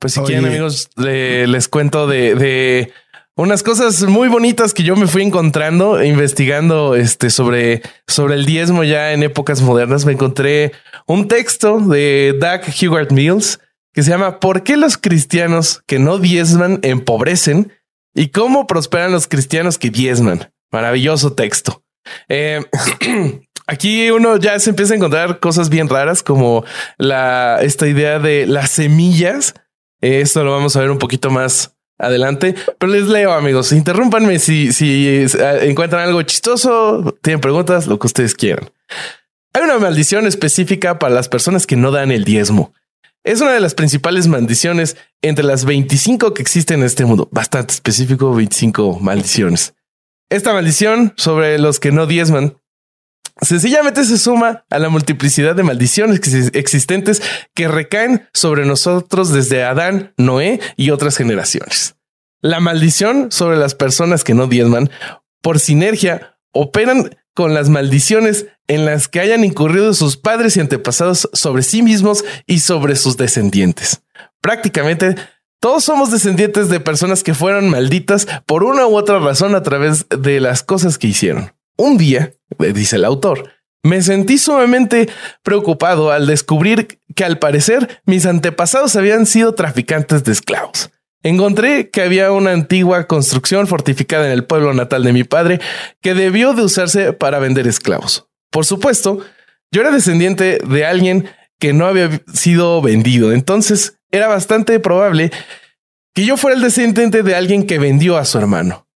Pues si quieren, amigos, les cuento de, de, unas cosas muy bonitas que yo me fui encontrando investigando este sobre, sobre el diezmo ya en épocas modernas. Me encontré un texto de Doug Hugart Mills que se llama ¿Por qué los cristianos que no diezman empobrecen? y cómo prosperan los cristianos que diezman. Maravilloso texto. Eh, aquí uno ya se empieza a encontrar cosas bien raras como la, esta idea de las semillas. Esto lo vamos a ver un poquito más adelante, pero les leo amigos, interrúmpanme si, si eh, encuentran algo chistoso, tienen preguntas, lo que ustedes quieran. Hay una maldición específica para las personas que no dan el diezmo. Es una de las principales maldiciones entre las 25 que existen en este mundo. Bastante específico, 25 maldiciones. Esta maldición sobre los que no diezman sencillamente se suma a la multiplicidad de maldiciones existentes que recaen sobre nosotros desde Adán, Noé y otras generaciones. La maldición sobre las personas que no diezman, por sinergia, operan con las maldiciones en las que hayan incurrido sus padres y antepasados sobre sí mismos y sobre sus descendientes. Prácticamente todos somos descendientes de personas que fueron malditas por una u otra razón a través de las cosas que hicieron. Un día, dice el autor, me sentí sumamente preocupado al descubrir que al parecer mis antepasados habían sido traficantes de esclavos. Encontré que había una antigua construcción fortificada en el pueblo natal de mi padre que debió de usarse para vender esclavos. Por supuesto, yo era descendiente de alguien que no había sido vendido, entonces era bastante probable que yo fuera el descendiente de alguien que vendió a su hermano.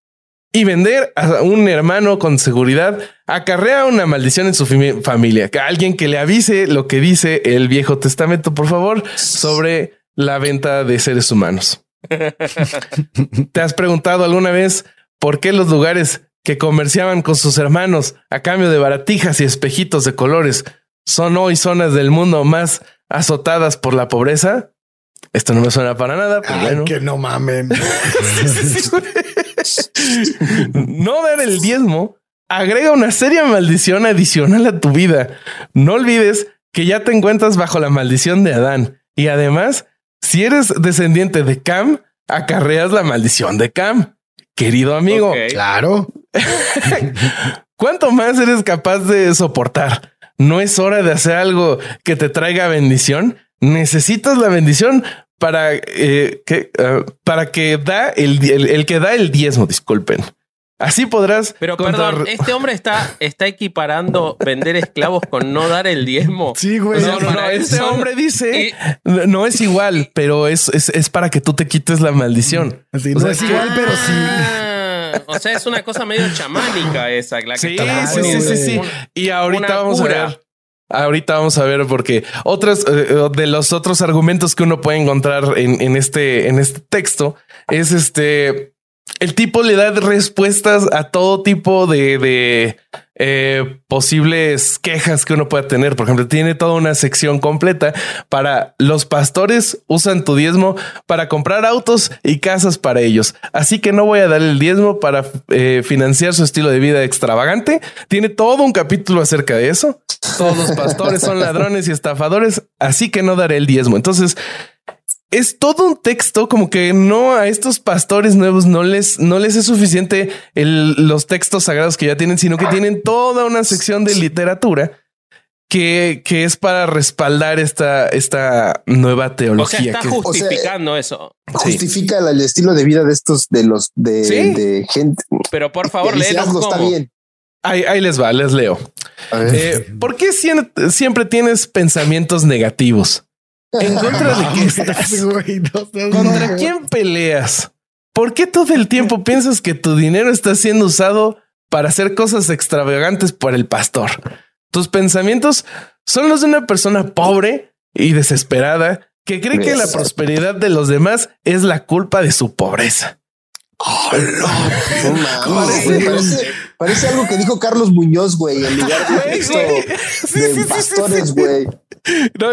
Y vender a un hermano con seguridad acarrea una maldición en su familia. Que alguien que le avise lo que dice el Viejo Testamento, por favor, sobre la venta de seres humanos. ¿Te has preguntado alguna vez por qué los lugares que comerciaban con sus hermanos a cambio de baratijas y espejitos de colores son hoy zonas del mundo más azotadas por la pobreza? Esto no me suena para nada, pero bueno. Que no mamen. no dar el diezmo agrega una seria maldición adicional a tu vida. No olvides que ya te encuentras bajo la maldición de Adán. Y además, si eres descendiente de Cam, acarreas la maldición de Cam. Querido amigo. Claro. ¿Cuánto más eres capaz de soportar? ¿No es hora de hacer algo que te traiga bendición? Necesitas la bendición para eh, que ah, para que da el, el, que da el diezmo, disculpen. Así podrás. Pero perdón, este hombre está, está equiparando vender esclavos con no dar el diezmo. Sí, güey. No, no, no. Este hombre dice no es igual, pero es, es, es, para que tú te quites la maldición. no es igual, pero sí. Ah, o sea, es una cosa medio chamánica esa. La que sí, sí, sí, sí, Y ahorita vamos a ver. Ahorita vamos a ver porque otros eh, de los otros argumentos que uno puede encontrar en, este, en este texto es este el tipo le da respuestas a todo tipo de, eh, posibles quejas que uno pueda tener. Por ejemplo, tiene toda una sección completa para los pastores usan tu diezmo para comprar autos y casas para ellos. Así que no voy a dar el diezmo para eh, financiar su estilo de vida extravagante. Tiene todo un capítulo acerca de eso. Todos los pastores son ladrones y estafadores, así que no daré el diezmo. Entonces, es todo un texto como que no a estos pastores nuevos no les, no les es suficiente los textos sagrados que ya tienen, sino que tienen toda una sección de literatura que, que es para respaldar esta, esta nueva teología. O sea, está justificando eso. Justifica el, estilo de vida de estos, de los, de, gente. Pero por favor, Está bien. Ahí, ahí, les va, les leo. Eh, ¿Por qué siempre tienes pensamientos negativos? ¿En contra de qué estás? ¿Contra quién peleas? ¿Por qué todo el tiempo piensas que tu dinero está siendo usado para hacer cosas extravagantes por el pastor? Tus pensamientos son los de una persona pobre y desesperada que cree que la prosperidad de los demás es la culpa de su pobreza. Oh, parece, algo que dijo Carlos Muñoz, güey, en lugar de esto de pastores, güey. No,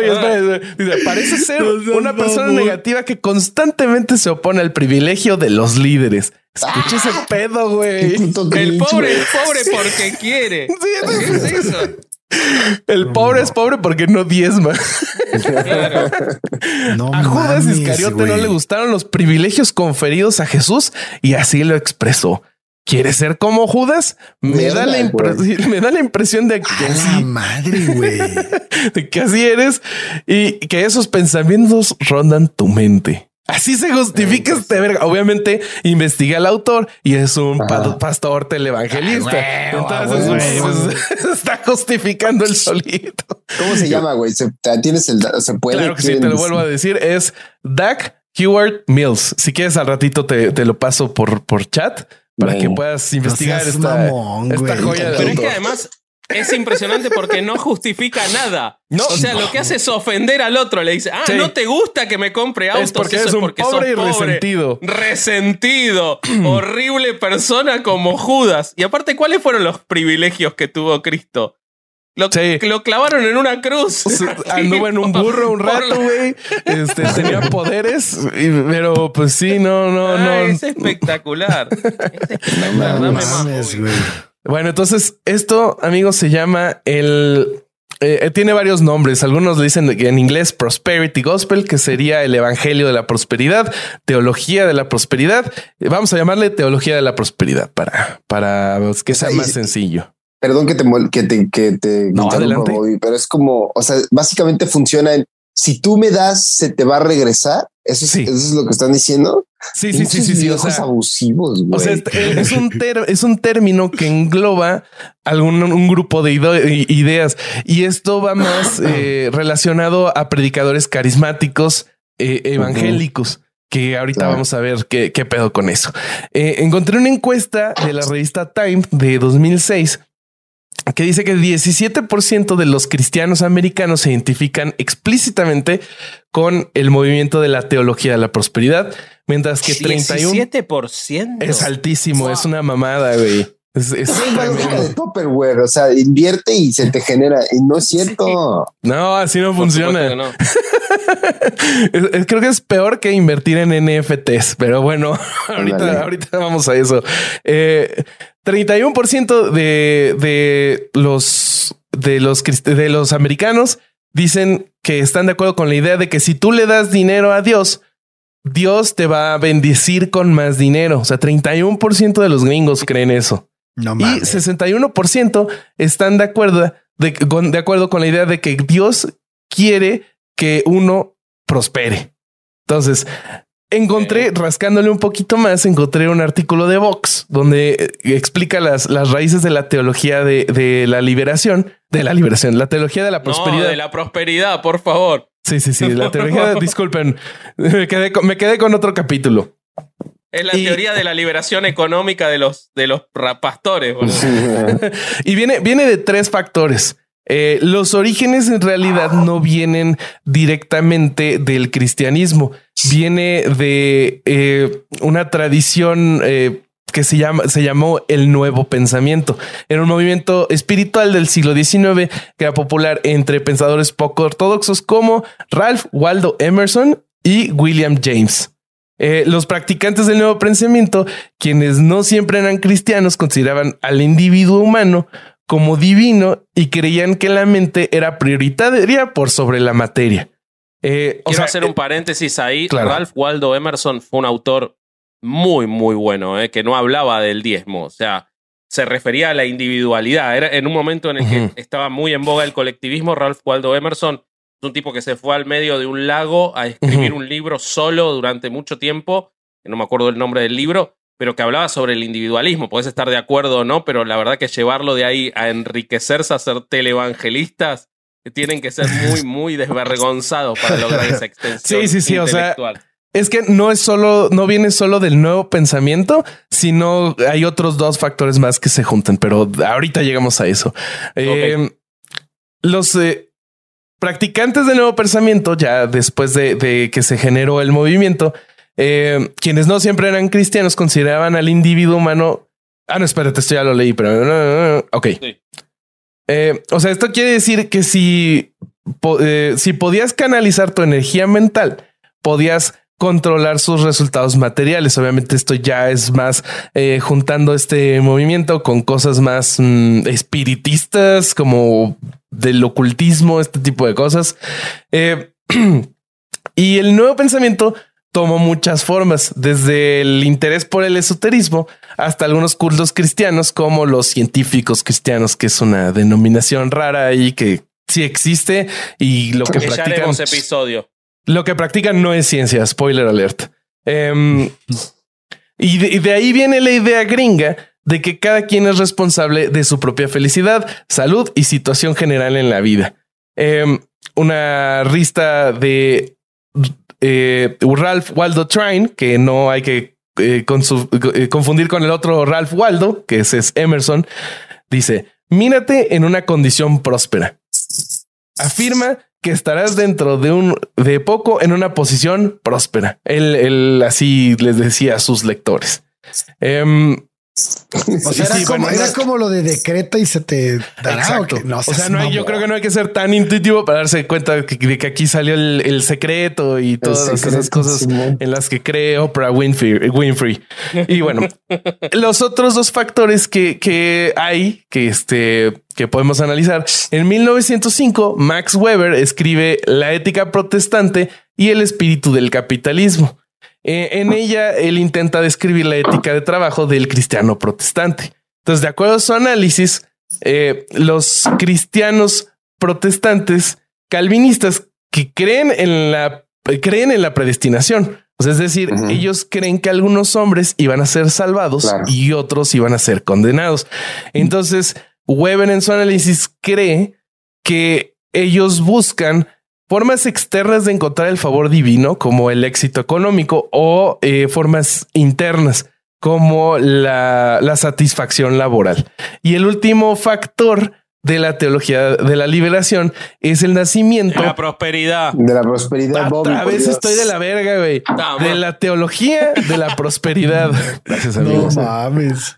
parece ser una persona negativa que constantemente se opone al privilegio de los líderes. Escucha ese ah. pedo, güey. El pobre es pobre porque quiere. es eso? El pobre es pobre porque no diezma. a Judas Iscariote no le gustaron los privilegios conferidos a Jesús y así lo expresó. ¿Quieres ser como Judas? Me, da, la me da la impresión de que así, madre, güey. de que así eres y que esos pensamientos rondan tu mente. Así se justifica este verga. Obviamente investiga al autor y es un pastor televangelista. Ah, Entonces, pues, está justificando el solito. ¿Cómo se llama, güey? ¿Se, ¿Tienes el se puede? Claro que sí, te lo vuelvo a decir. Es Doug Heward Mills. Si quieres, al ratito te, te lo paso por, por chat para que puedas investigar esta, joya. Pero es que además es impresionante porque no justifica nada. No, o sea, lo que hace es ofender al otro. Le dice, ah, no te gusta que me compre autos. Es porque es un porque pobre y resentido. Resentido. horrible persona como Judas. Y aparte, ¿cuáles fueron los privilegios que tuvo Cristo? Lo, lo, clavaron en una cruz. Anduvo en un burro un rato, güey. Este, tenía poderes, pero pues sí, no, no, no. Es espectacular. es espectacular. Dame más. Bueno, entonces esto, amigos, se llama el eh, tiene varios nombres. Algunos le dicen en inglés Prosperity Gospel, que sería el Evangelio de la Prosperidad, Teología de la Prosperidad. Vamos a llamarle Teología de la Prosperidad para, para que sea más sencillo. Perdón que te, que te, que te no, adelante. pero es como, o sea, básicamente funciona en si tú me das, se te va a regresar. Eso, sí. eso es lo que están diciendo. Sí, sí, sí, sí, sí. O sea, abusivos. O sea, es un, es un término que engloba algún un grupo de ideas y esto va más eh, relacionado a predicadores carismáticos eh, evangélicos. Que ahorita vamos a ver qué, qué pedo con eso. Eh, encontré una encuesta de la revista Time de 2006 que dice que 17% de los cristianos americanos se identifican explícitamente con el movimiento de la teología de la prosperidad, mientras que 31% es altísimo, es una mamada, güey. Es, es de Tupperware, o sea, invierte y se te genera. Y no es cierto. No, así no funciona. Creo que es peor que invertir en NFTs, pero bueno, ahorita, ahorita vamos a eso. Eh, 31% de, de los de los de los americanos dicen que están de acuerdo con la idea de que si tú le das dinero a Dios, Dios te va a bendecir con más dinero. O sea, 31% de los gringos creen eso. No y 61% están de acuerdo, de, de acuerdo con la idea de que Dios quiere que uno prospere. Entonces, encontré, rascándole un poquito más, encontré un artículo de Vox donde eh, explica las, las raíces de la teología de, de, la liberación, de la liberación, la teología de la prosperidad. de la prosperidad, por favor. Sí, sí, sí, la teología, disculpen, me quedé, con, me quedé con otro capítulo. Es la teoría de la liberación económica de los, de los pastores. y viene, viene de tres factores. Eh, los orígenes en realidad no vienen directamente del cristianismo, viene de eh, una tradición eh, que se, llama, se llamó el Nuevo Pensamiento. Era un movimiento espiritual del siglo XIX que era popular entre pensadores poco ortodoxos como Ralph Waldo Emerson y William James. Los practicantes del nuevo pensamiento, quienes no siempre eran cristianos, consideraban al individuo humano como divino y creían que la mente era prioritaria por sobre la materia. Eh, Quiero hacer un paréntesis ahí. Ralph Waldo Emerson fue un autor muy, muy bueno, eh, que no hablaba del diezmo. O sea, se refería a la individualidad. Era en un momento en el que estaba muy en boga el colectivismo. Ralph Waldo Emerson es un tipo que se fue al medio de un lago a escribir un libro solo durante mucho tiempo. No me acuerdo el nombre del libro, pero que hablaba sobre el individualismo. Puedes estar de acuerdo o no, pero la verdad que llevarlo de ahí a enriquecerse, a ser televangelistas, tienen que ser muy, muy desvergonzados para lograr esa extensión. Sí, sí, sí. O sea, es que no es solo, no viene solo del nuevo pensamiento, sino hay otros dos factores más que se juntan, pero ahorita llegamos a eso. Em, los eh, practicantes del nuevo pensamiento, ya después de, que se generó el movimiento, em, quienes no siempre eran cristianos, consideraban al individuo humano. Ah, no, espérate, esto ya lo leí, pero ok. Eh, o sea, esto quiere decir que si, eh, si podías canalizar tu energía mental, podías controlar sus resultados materiales. Obviamente esto ya es más eh, juntando este movimiento con cosas más mm, espiritistas como del ocultismo, este tipo de cosas. Eh, y el nuevo pensamiento tomó muchas formas, desde el interés por el esoterismo hasta algunos cultos cristianos como los científicos cristianos, que es una denominación rara y que sí existe y lo que practican. episodio. Lo que practican no es ciencia, spoiler alert. Em, y, de, ahí viene la idea gringa de que cada quien es responsable de su propia felicidad, salud y situación general en la vida. Em, una rista de eh, Ralph Waldo Trine, que no hay que eh, eh, confundir con el otro Ralph Waldo, que es Emerson, dice, mírate en una condición próspera. Afirma que estarás dentro de un de poco en una posición próspera. Él, así les decía a sus lectores. Em, o sea, era, como, lo de decreta y se te dará. o sea, yo creo que no hay que ser tan intuitivo para darse cuenta de que, aquí salió el, secreto y todas esas cosas en las que cree Oprah Winfrey. Winfrey. Y bueno, los otros dos factores que, que hay que, este, que podemos analizar. En 1905, Max Weber escribe La ética protestante y el espíritu del capitalismo. Eh, en ella, él intenta describir la ética de trabajo del cristiano protestante. Entonces, de acuerdo a su análisis, eh, los cristianos protestantes calvinistas que creen en la, creen en la predestinación. es decir, ellos creen que algunos hombres iban a ser salvados y otros iban a ser condenados. Entonces, Weber en su análisis cree que ellos buscan formas externas de encontrar el favor divino, como el éxito económico, o eh, formas internas, como la, satisfacción laboral. Y el último factor de la teología de la liberación es el nacimiento. De la prosperidad. De la prosperidad. A veces estoy de la verga, güey. de la teología de la prosperidad. Gracias, amigos. No mames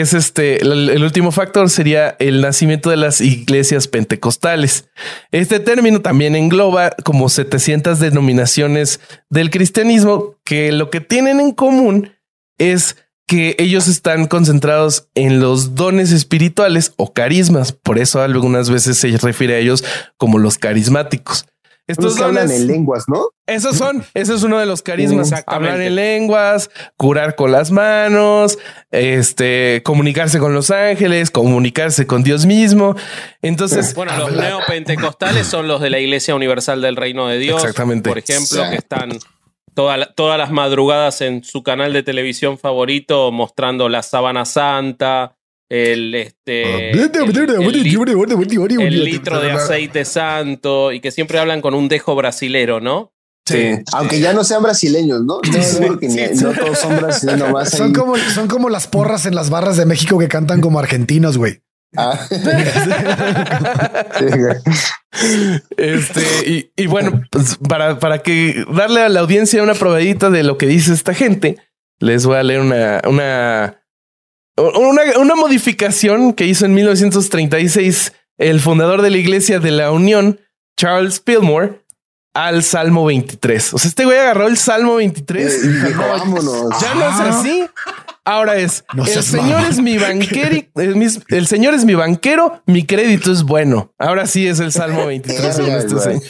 es este, el, último factor sería el nacimiento de las iglesias pentecostales. Este término también engloba como 700 denominaciones del cristianismo que lo que tienen en común es que ellos están concentrados en los dones espirituales o carismas. Por eso algunas veces se refiere a ellos como los carismáticos. Estos hablan en lenguas, ¿no? Esos son, ese es uno de los carismas. Hablar en lenguas, curar con las manos, este, comunicarse con los ángeles, comunicarse con Dios mismo. Entonces, bueno, los neopentecostales son los de la Iglesia Universal del Reino de Dios. Exactamente. Por ejemplo, que están todas las madrugadas en su canal de televisión favorito mostrando la sábana santa, el, este, el, litro de aceite santo y que siempre hablan con un dejo brasilero, ¿no? Sí, aunque ya no sean brasileños, ¿no? No, todos son brasileños. son, como, son como las porras en las barras de México que cantan como argentinos, güey. Ah. este, y, bueno, pues para, para que darle a la audiencia una probadita de lo que dice esta gente, Les voy a leer una, una, una, una modificación que hizo en 1936 el fundador de la Iglesia de la Unión, Charles Fillmore, al Salmo 23. O sea, este güey agarró el Salmo 23 y dijo, vámonos. Ya no es así. Ahora es el señor es mi banquero, el, señor es mi banquero, mi crédito es bueno. Ahora sí es el Salmo 23 este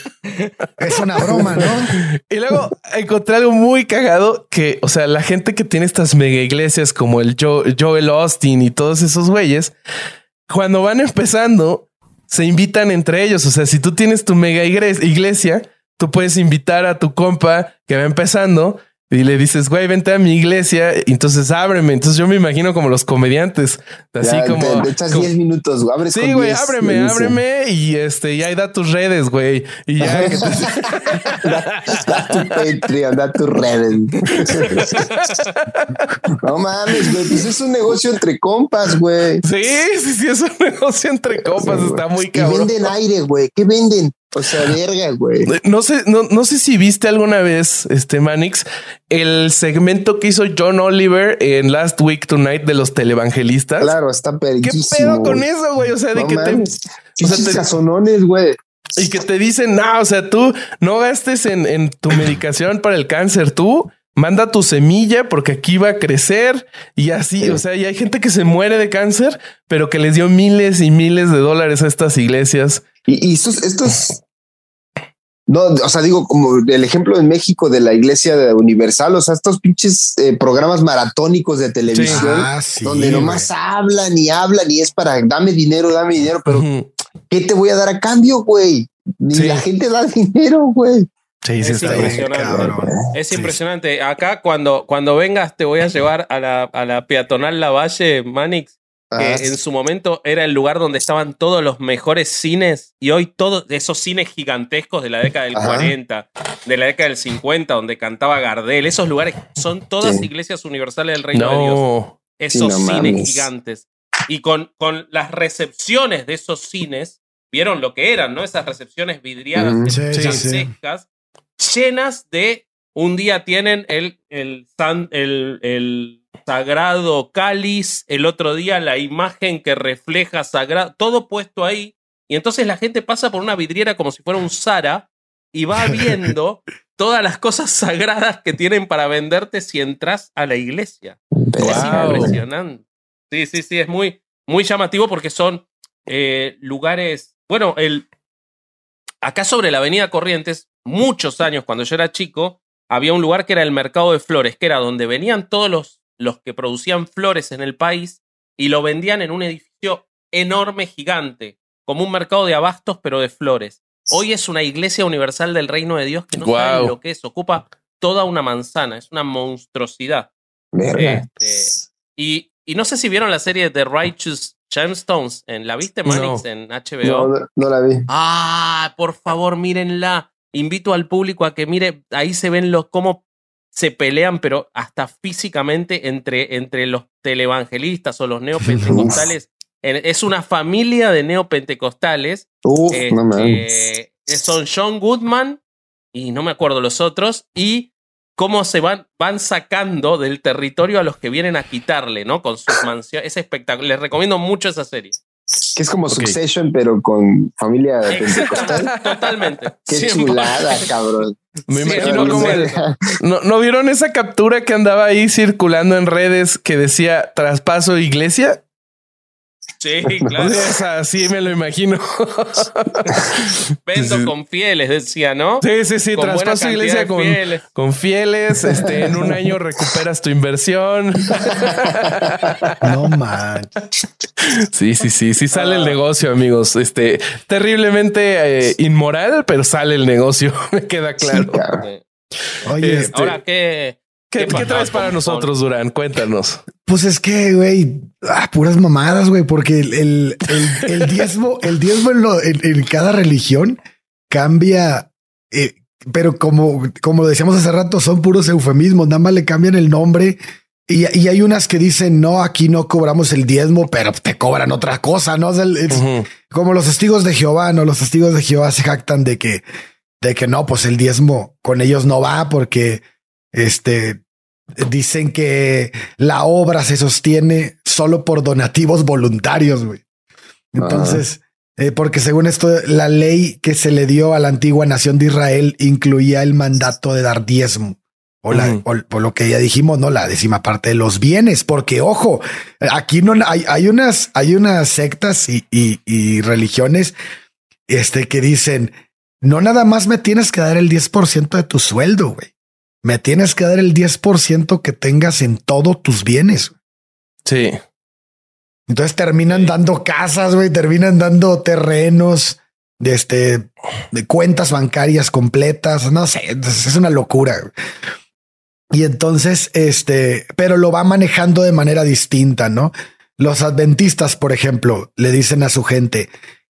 Es una broma, ¿no? Y luego encontré algo muy cagado que, o sea, la gente que tiene estas mega iglesias como el Joel Austin y todos esos güeyes, cuando van empezando, se invitan entre ellos. O sea, si tú tienes tu mega iglesia, tú puedes invitar a tu compa que va empezando y le dices, güey, vente a mi iglesia, y entonces ábreme. Entonces yo me imagino como los comediantes, así como. Te, echas 10 minutos, güey. Sí, güey, ábreme, ábreme, y este, y ahí da tus redes, güey. Y ya. Que te... da, tu Patreon, da tus redes. no mames, güey. Pues es un negocio entre compas, güey. Sí, sí, sí, es un negocio entre compas. Está muy cabrón. Y venden aire, güey. ¿Qué venden? O sea, verga, güey. No sé, no, no sé si viste alguna vez, este Manix, el segmento que hizo John Oliver en Last Week Tonight de los televangelistas. Claro, está perrísimo. ¿Qué pedo con eso, güey? O sea, de que te. O sea, güey. Y que te dicen, no, o sea, tú no gastes en, en tu medicación para el cáncer, tú manda tu semilla porque aquí va a crecer y así, o sea, y hay gente que se muere de cáncer, pero que les dio miles y miles de dólares a estas iglesias. Y, estos, estos, no, o sea, digo, como el ejemplo en México de la iglesia universal, o sea, estos pinches eh, programas maratónicos de televisión ah, donde nomás hablan y hablan y es para dame dinero, dame dinero, pero ¿qué te voy a dar a cambio, güey? Ni la gente da dinero, güey. Sí, es impresionante. es impresionante. Acá cuando, cuando vengas te voy a llevar a la, a la peatonal La Valle, Manix, que ah, en su momento era el lugar donde estaban todos los mejores cines y hoy todos esos cines gigantescos de la década del 40, de la década del 50, donde cantaba Gardel, esos lugares son todas iglesias universales del Reino de Dios. Esos cines gigantes. Y con, con las recepciones de esos cines, vieron lo que eran, ¿no? Esas recepciones vidriadas gigantescas llenas de un día tienen el, el, el, sagrado cáliz, el otro día la imagen que refleja sagrado, todo puesto ahí. Y entonces la gente pasa por una vidriera como si fuera un Sara y va viendo todas las cosas sagradas que tienen para venderte si entras a la iglesia. Es impresionante. Sí, sí, sí, es muy, muy llamativo porque son eh, lugares. Bueno, el, acá sobre la Avenida Corrientes muchos años, cuando yo era chico, había un lugar que era el mercado de flores, que era donde venían todos los, los que producían flores en el país y lo vendían en un edificio enorme, gigante, como un mercado de abastos, pero de flores. Hoy es una iglesia universal del reino de Dios que no sabe lo que es, ocupa toda una manzana, es una monstruosidad. Este, y, y, no sé si vieron la serie de The Righteous Gemstones, ¿en, ¿la viste, Manix, en HBO? No, no la vi. Ah, por favor, mírenla invito al público a que mire, ahí se ven los cómo se pelean, pero hasta físicamente entre, entre los televangelistas o los neopentecostales. es una familia de neopentecostales. Este, son John Goodman y no me acuerdo los otros, y cómo se van, van sacando del territorio a los que vienen a quitarle, ¿no? Con sus mansiones. Es espectacular. Les recomiendo mucho esa serie. Que es como Succession, pero con familia Totalmente. Qué chulada, cabrón. Me imagino como ¿No, ¿No vieron esa captura que andaba ahí circulando en redes que decía traspaso iglesia? Sí, claro. así me lo imagino. Vendo con fieles, decía, ¿no? Sí, sí, sí. Traspaso iglesia con fieles. con fieles. Este, en un año recuperas tu inversión. No manches. Sí, sí, sí. Sí sale el negocio, amigos. Este, terriblemente eh, inmoral, pero sale el negocio. Me queda claro. Oye, este, ahora qué. ¿Qué, traes para nosotros, Durán? Cuéntanos. Pues es que, güey, ah, puras mamadas, güey, porque el, el, el, diezmo, el diezmo en, cada religión cambia, eh, pero como, como decíamos hace rato, son puros eufemismos, nada más le cambian el nombre. Y, y hay unas que dicen, no, aquí no cobramos el diezmo, pero te cobran otra cosa, ¿no? Como los testigos de Jehová, ¿no? Los testigos de Jehová se jactan de que, de que no, pues el diezmo con ellos no va porque este dicen que la obra se sostiene solo por donativos voluntarios, güey. Entonces, eh, porque según esto, la ley que se le dio a la antigua nación de Israel incluía el mandato de dar diezmo. O, la, por lo que ya dijimos, no la décima parte de los bienes, porque ojo, aquí no hay, hay unas, hay unas sectas y, y, religiones este, que dicen no nada más me tienes que dar el 10% de tu sueldo, güey. Me tienes que dar el 10% que tengas en todos tus bienes. Sí. Entonces terminan dando casas, güey, terminan dando terrenos, de este, de cuentas bancarias completas. No sé, es una locura. Y entonces, este, pero lo va manejando de manera distinta, ¿no? Los adventistas, por ejemplo, le dicen a su gente,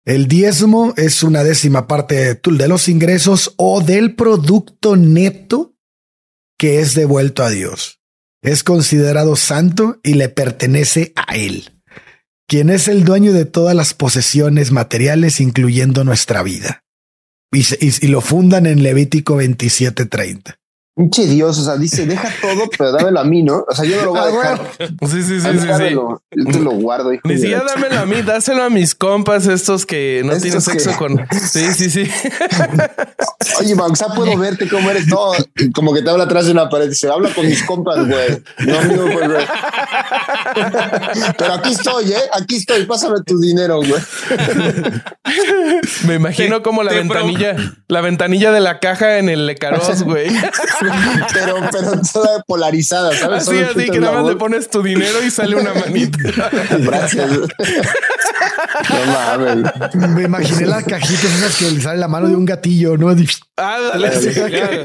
el diezmo es una décima parte de los ingresos o del producto neto que es devuelto a Dios. Es considerado santo y le pertenece a Él, quien es el dueño de todas las posesiones materiales, incluyendo nuestra vida. Y, lo fundan en Levítico 27:30. Pinche Dios, o sea, dice, deja todo, pero dámelo a mí, ¿no? O sea, yo no lo voy a ah, dejar. Sí, sí, sí, sí, sí. Yo te lo guardo. Hijo Ni siquiera dámelo a mí, dáselo a mis compas, estos que no tienen sexo con. Sí, sí, sí. Oye, sea, puedo verte cómo eres. No, como que te habla atrás de una pared. Se habla con mis compas, güey. No, amigo, pues, güey. Pero aquí estoy, ¿eh? Aquí estoy. Pásame tu dinero, güey. Me imagino como la ventanilla, la ventanilla de la caja en el Lecaros, güey. pero, pero toda polarizada, ¿sabes? Así, así que nada más le pones tu dinero y sale una manita. Gracias. No mames. Me imaginé las cajitas esas que le sale la mano de un gatillo, ¿no? Ah, dale, sí, claro.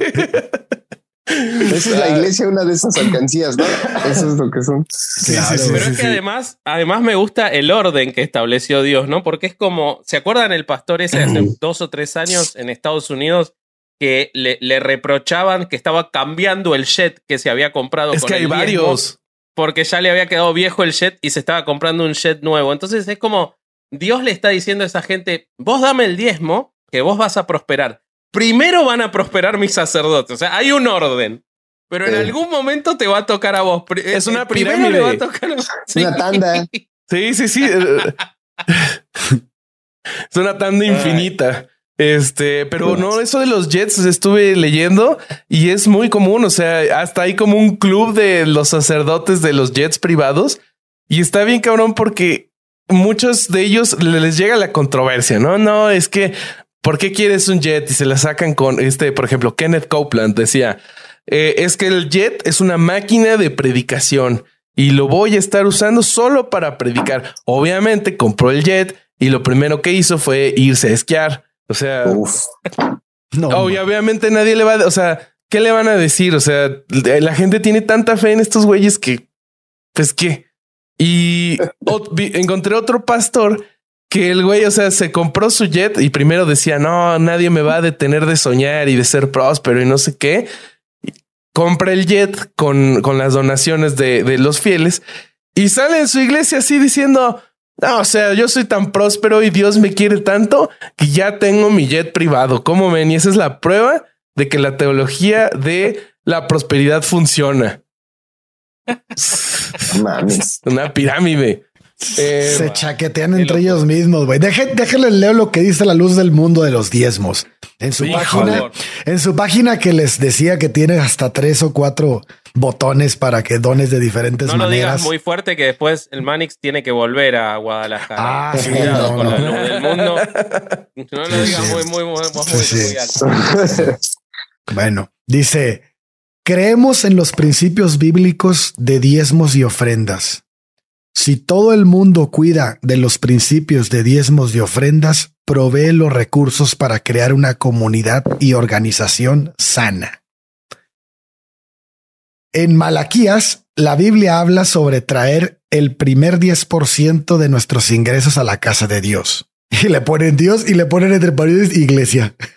Esa es la iglesia, una de esas alcancías, ¿no? Eso es lo que son. Sí, sí, Pero es que además, además me gusta el orden que estableció Dios, ¿no? Porque es como, ¿se acuerdan el pastor ese hace dos o tres años en Estados Unidos que le, reprochaban que estaba cambiando el jet que se había comprado. Es que hay varios. Porque ya le había quedado viejo el jet y se estaba comprando un jet nuevo. Entonces es como Dios le está diciendo a esa gente, vos dame el diezmo, que vos vas a prosperar. Primero van a prosperar mis sacerdotes. O sea, hay un orden. Pero en algún momento te va a tocar a vos. Es una pirámide. Va a tocar Una tanda. Sí, sí, sí. es una tanda infinita. Este, pero no, eso de los Jets estuve leyendo y es muy común. O sea, hasta hay como un club de los sacerdotes de los Jets privados y está bien cabrón porque muchos de ellos les llega la controversia. No, no, es que ¿por qué quieres un jet? Y se la sacan con este, por ejemplo, Kenneth Copeland decía eh, es que el jet es una máquina de predicación y lo voy a estar usando solo para predicar. Obviamente compró el jet y lo primero que hizo fue irse a esquiar o sea, no, obviamente nadie le va a, o sea, ¿qué le van a decir? O sea, la gente tiene tanta fe en estos güeyes que, pues qué. Y encontré otro pastor que el güey, o sea, se compró su jet y primero decía, no, nadie me va a detener de soñar y de ser próspero y no sé qué. Compra el jet con, con las donaciones de, de los fieles y sale en su iglesia así diciendo, no, o sea, yo soy tan próspero y Dios me quiere tanto que ya tengo mi jet privado. ¿Cómo ven? Y esa es la prueba de que la teología de la prosperidad funciona. Una pirámide. Eh, se chaquetean entre ellos mismos, güey. Déjenle leo lo que dice la luz del mundo de los diezmos. En su página, en su página que les decía que tiene hasta tres o cuatro botones para que dones de diferentes maneras. No lo digas muy fuerte que después el Manix tiene que volver a Guadalajara. Ah, sí, no, con la luz del mundo. No lo digas muy, muy, muy, muy, Bueno, dice, creemos en los principios bíblicos de diezmos y ofrendas. Si todo el mundo cuida de los principios de diezmos y ofrendas, provee los recursos para crear una comunidad y organización sana. En Malaquías, la Biblia habla sobre traer el primer 10% de nuestros ingresos a la casa de Dios. Y le ponen Dios y le ponen entre paredes iglesia.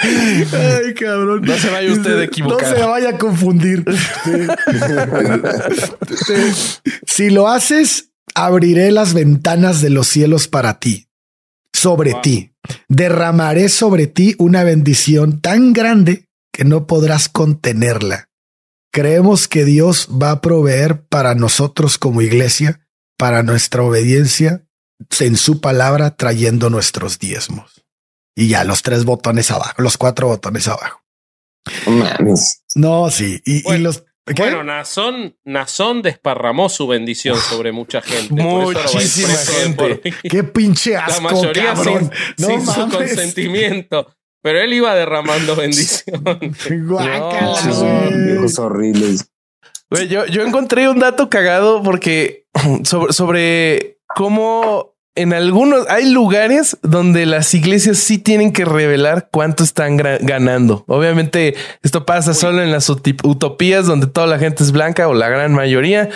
Ay, cabrón. No se vaya usted a equivocar. No se vaya a confundir. si lo haces, abriré las ventanas de los cielos para ti, sobre ti. Derramaré sobre ti una bendición tan grande que no podrás contenerla. Creemos que Dios va a proveer para nosotros como iglesia, para nuestra obediencia en su palabra, trayendo nuestros diezmos. Y ya los tres botones abajo, los cuatro botones abajo. No, sí. Y, los Bueno, Nazón, desparramó su bendición sobre mucha gente. Muchísima gente. Qué pinche asco, La mayoría sin, sin su consentimiento. Pero él iba derramando bendición. Guácala, horribles. yo, yo encontré un dato cagado porque sobre, sobre cómo en algunos hay lugares donde las iglesias sí tienen que revelar cuánto están ganando. Obviamente esto pasa solo en las utopías donde toda la gente es blanca o la gran mayoría.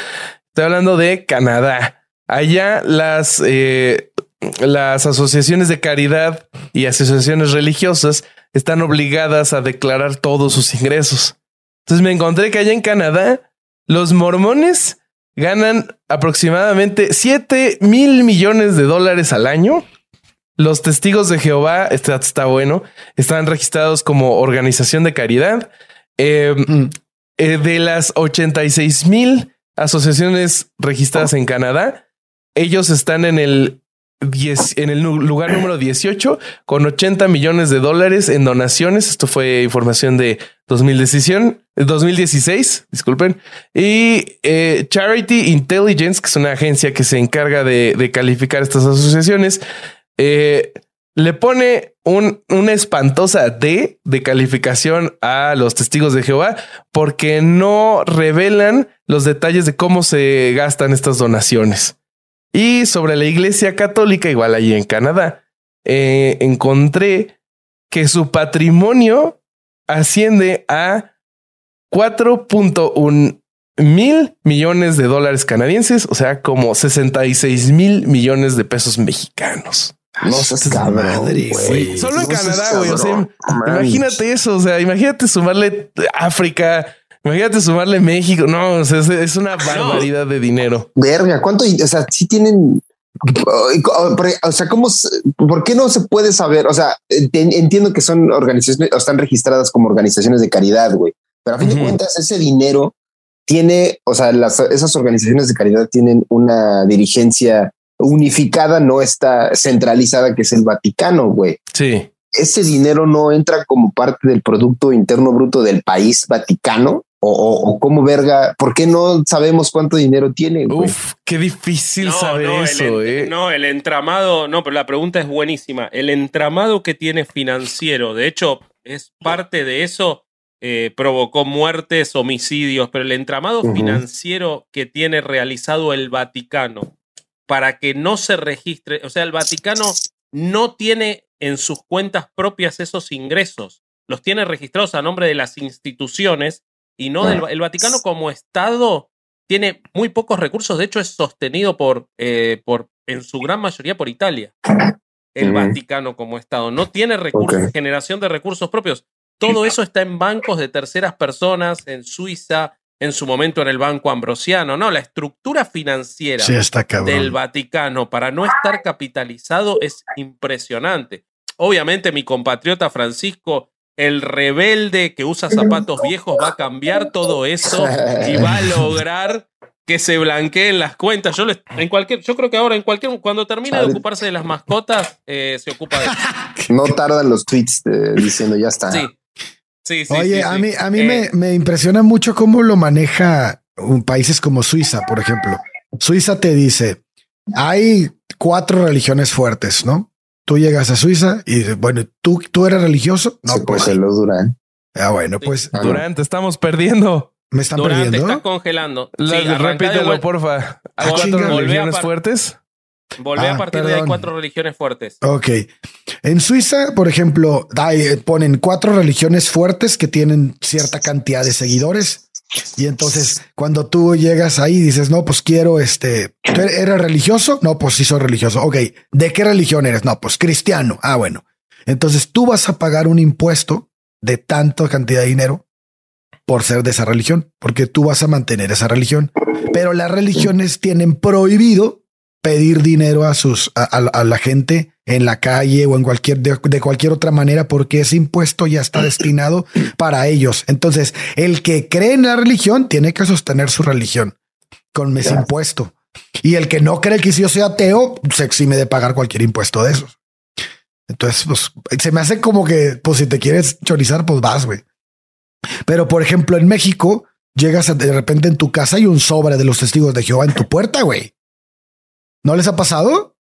Estoy hablando de Canadá. Allá las eh, las asociaciones de caridad y asociaciones religiosas están obligadas a declarar todos sus ingresos. Entonces me encontré que allá en Canadá los mormones ganan aproximadamente 7 mil millones de dólares al año. Los testigos de Jehová, este está bueno, están registrados como organización de caridad. Mm. eh, de las 86 mil asociaciones registradas en Canadá, ellos están en el en el lugar número 18 con 80 millones de dólares en donaciones. Esto fue información de 2016, disculpen. Y eh, Charity Intelligence, que es una agencia que se encarga de, calificar estas asociaciones, eh, le pone un, una espantosa D de calificación a los testigos de Jehová porque no revelan los detalles de cómo se gastan estas donaciones. Y sobre la Iglesia Católica, igual allí en Canadá, eh, encontré que su patrimonio asciende a 4.1 mil millones de dólares canadienses, o sea, como 66 mil millones de pesos mexicanos. No seas madre, güey. Solo en Canadá, güey. O sea, imagínate eso. O sea, imagínate sumarle África, Imagínate sumarle México. No, es, una barbaridad de dinero. Verga, ¿cuánto? O sea, si tienen. O sea, ¿cómo? ¿Por qué no se puede saber? O sea, entiendo que son organizaciones o están registradas como organizaciones de caridad, güey. Pero a fin de cuentas, ese dinero tiene, o sea, esas organizaciones de caridad tienen una dirigencia unificada, no está centralizada, que es el Vaticano, güey. Sí. Ese dinero no entra como parte del Producto Interno Bruto del país Vaticano o, cómo verga, ¿por qué no sabemos cuánto dinero tiene? Uf, qué difícil saber eso. eh. No, el entramado, no, pero la pregunta es buenísima. El entramado que tiene financiero, de hecho, es parte de eso, eh, provocó muertes, homicidios, pero el entramado financiero que tiene realizado el Vaticano para que no se registre, o sea, el Vaticano no tiene en sus cuentas propias esos ingresos, los tiene registrados a nombre de las instituciones y no del el Vaticano como Estado tiene muy pocos recursos, de hecho es sostenido por, eh, por en su gran mayoría por Italia. El Vaticano como Estado no tiene recursos, generación de recursos propios. Todo eso está en bancos de terceras personas, en Suiza, en su momento en el Banco Ambrosiano. No, la estructura financiera del Vaticano para no estar capitalizado es impresionante. Obviamente mi compatriota Francisco el rebelde que usa zapatos viejos va a cambiar todo eso y va a lograr que se blanqueen las cuentas. Yo en cualquier, yo creo que ahora en cualquier, cuando termine de ocuparse de las mascotas, eh, se ocupa de. No tardan los tweets eh, diciendo ya está. Sí. Sí, sí, Oye, a mí, a mí me, eh, me, impresiona mucho cómo lo maneja un países como Suiza, por ejemplo. Suiza te dice, hay cuatro religiones fuertes, ¿no? Tú llegas a Suiza y dices, bueno, ¿tú, tú eres religioso? No, pues. los Durán. Ah, bueno, pues. Ah, Durán, te estamos perdiendo. Me están perdiendo. Te están congelando. repítelo, porfa. ¿Hay ah, cuatro religiones fuertes? Volvé a partir de ahí cuatro religiones fuertes. Ok. En Suiza, por ejemplo, ponen cuatro religiones fuertes que tienen cierta cantidad de seguidores. Y entonces, cuando tú llegas ahí, dices, no, pues quiero este. ¿Eres religioso? No, pues sí soy religioso. Ok. ¿De qué religión eres? No, pues cristiano. Ah, bueno. Entonces tú vas a pagar un impuesto de tanta cantidad de dinero por ser de esa religión, porque tú vas a mantener esa religión. Pero las religiones tienen prohibido pedir dinero a sus a, la gente en la calle o en cualquier de, cualquier otra manera porque ese impuesto ya está destinado para ellos. Entonces, el que cree en la religión tiene que sostener su religión con ese impuesto. Y el que no cree que si yo sea ateo se exime de pagar cualquier impuesto de esos. Entonces, pues se me hace como que, pues si te quieres chorizar, pues vas, güey. Pero por ejemplo, en México, llegas de repente en tu casa y un sobre de los testigos de Jehová en tu puerta, güey. ¿No les ha pasado?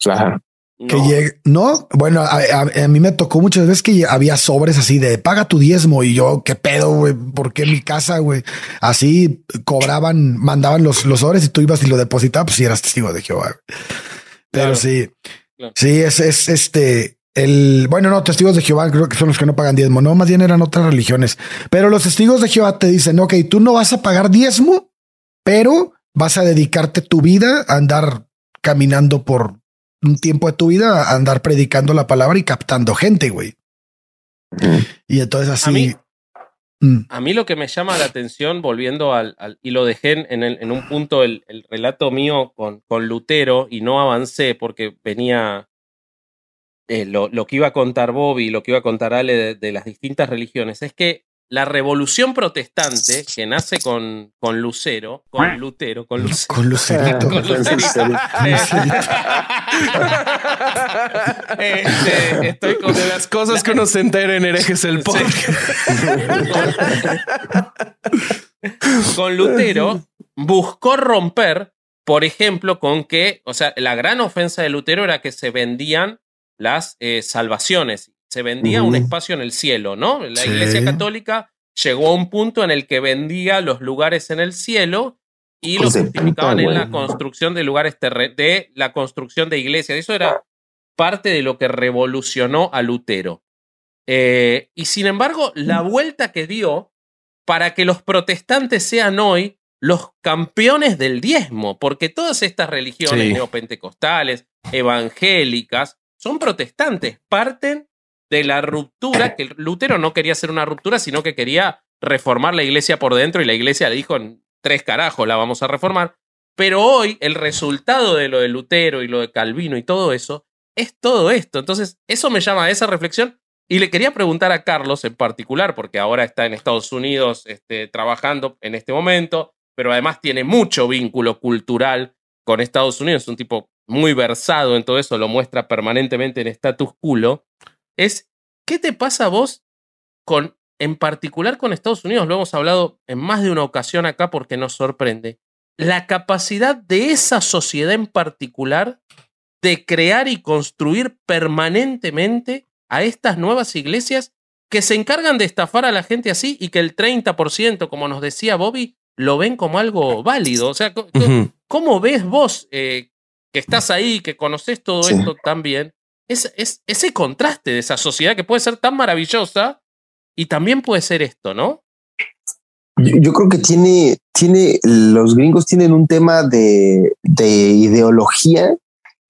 Claro. Que llegue, no, bueno, a, mí me tocó muchas veces que había sobres así de paga tu diezmo y yo, qué pedo, güey, ¿por qué mi casa, güey? Así cobraban, mandaban los, los sobres y tú ibas y lo depositabas, pues si eras testigo de Jehová. Pero sí, sí, es, es este, el, bueno, no, testigos de Jehová creo que son los que no pagan diezmo, no, más bien eran otras religiones. Pero los testigos de Jehová te dicen, ok, tú no vas a pagar diezmo, pero vas a dedicarte tu vida a andar caminando por un tiempo de tu vida a andar predicando la palabra y captando gente, güey. Y entonces así. A mí, mm. lo que me llama la atención, volviendo al, y lo dejé en, en un punto el, relato mío con, con, Lutero y no avancé porque venía eh, lo, lo, que iba a contar Bobby y lo que iba a contar Ale de las distintas religiones, es que la revolución protestante que nace con, con Lucero, con Lutero, con Lucero. Con Lucerito. con este, estoy con de las cosas que uno se entera en herejes el podcast. con Lutero buscó romper, por ejemplo, con que, o sea, la gran ofensa de Lutero era que se vendían las eh, salvaciones se vendía un espacio en el cielo, ¿no? La Iglesia Católica llegó a un punto en el que vendía los lugares en el cielo y los justificaban en la construcción de lugares de la construcción de iglesias. Eso era parte de lo que revolucionó a Lutero. Eh, y sin embargo, la mm. vuelta que dio para que los protestantes sean hoy los campeones del diezmo, porque todas estas religiones neopentecostales, evangélicas, son protestantes, parten de la ruptura, que Lutero no quería hacer una ruptura, sino que quería reformar la iglesia por dentro y la iglesia le dijo tres carajos la vamos a reformar. Pero hoy el resultado de lo de Lutero y lo de Calvino y todo eso es todo esto. Entonces, eso me llama a esa reflexión y le quería preguntar a Carlos en particular, porque ahora está en Estados Unidos este, trabajando en este momento, pero además tiene mucho vínculo cultural con Estados Unidos, es un tipo muy versado en todo eso, lo muestra permanentemente en status culo es ¿qué te pasa a vos con, en particular con Estados Unidos? Lo hemos hablado en más de una ocasión acá porque nos sorprende. La capacidad de esa sociedad en particular de crear y construir permanentemente a estas nuevas iglesias que se encargan de estafar a la gente así y que el 30%, como nos decía Bobby, lo ven como algo válido. O sea, ¿cómo ves vos eh, que estás ahí, que conoces todo esto tan bien? Es, ese contraste de esa sociedad que puede ser tan maravillosa y también puede ser esto, ¿no? Yo, creo que tiene, tiene, los gringos tienen un tema de, de ideología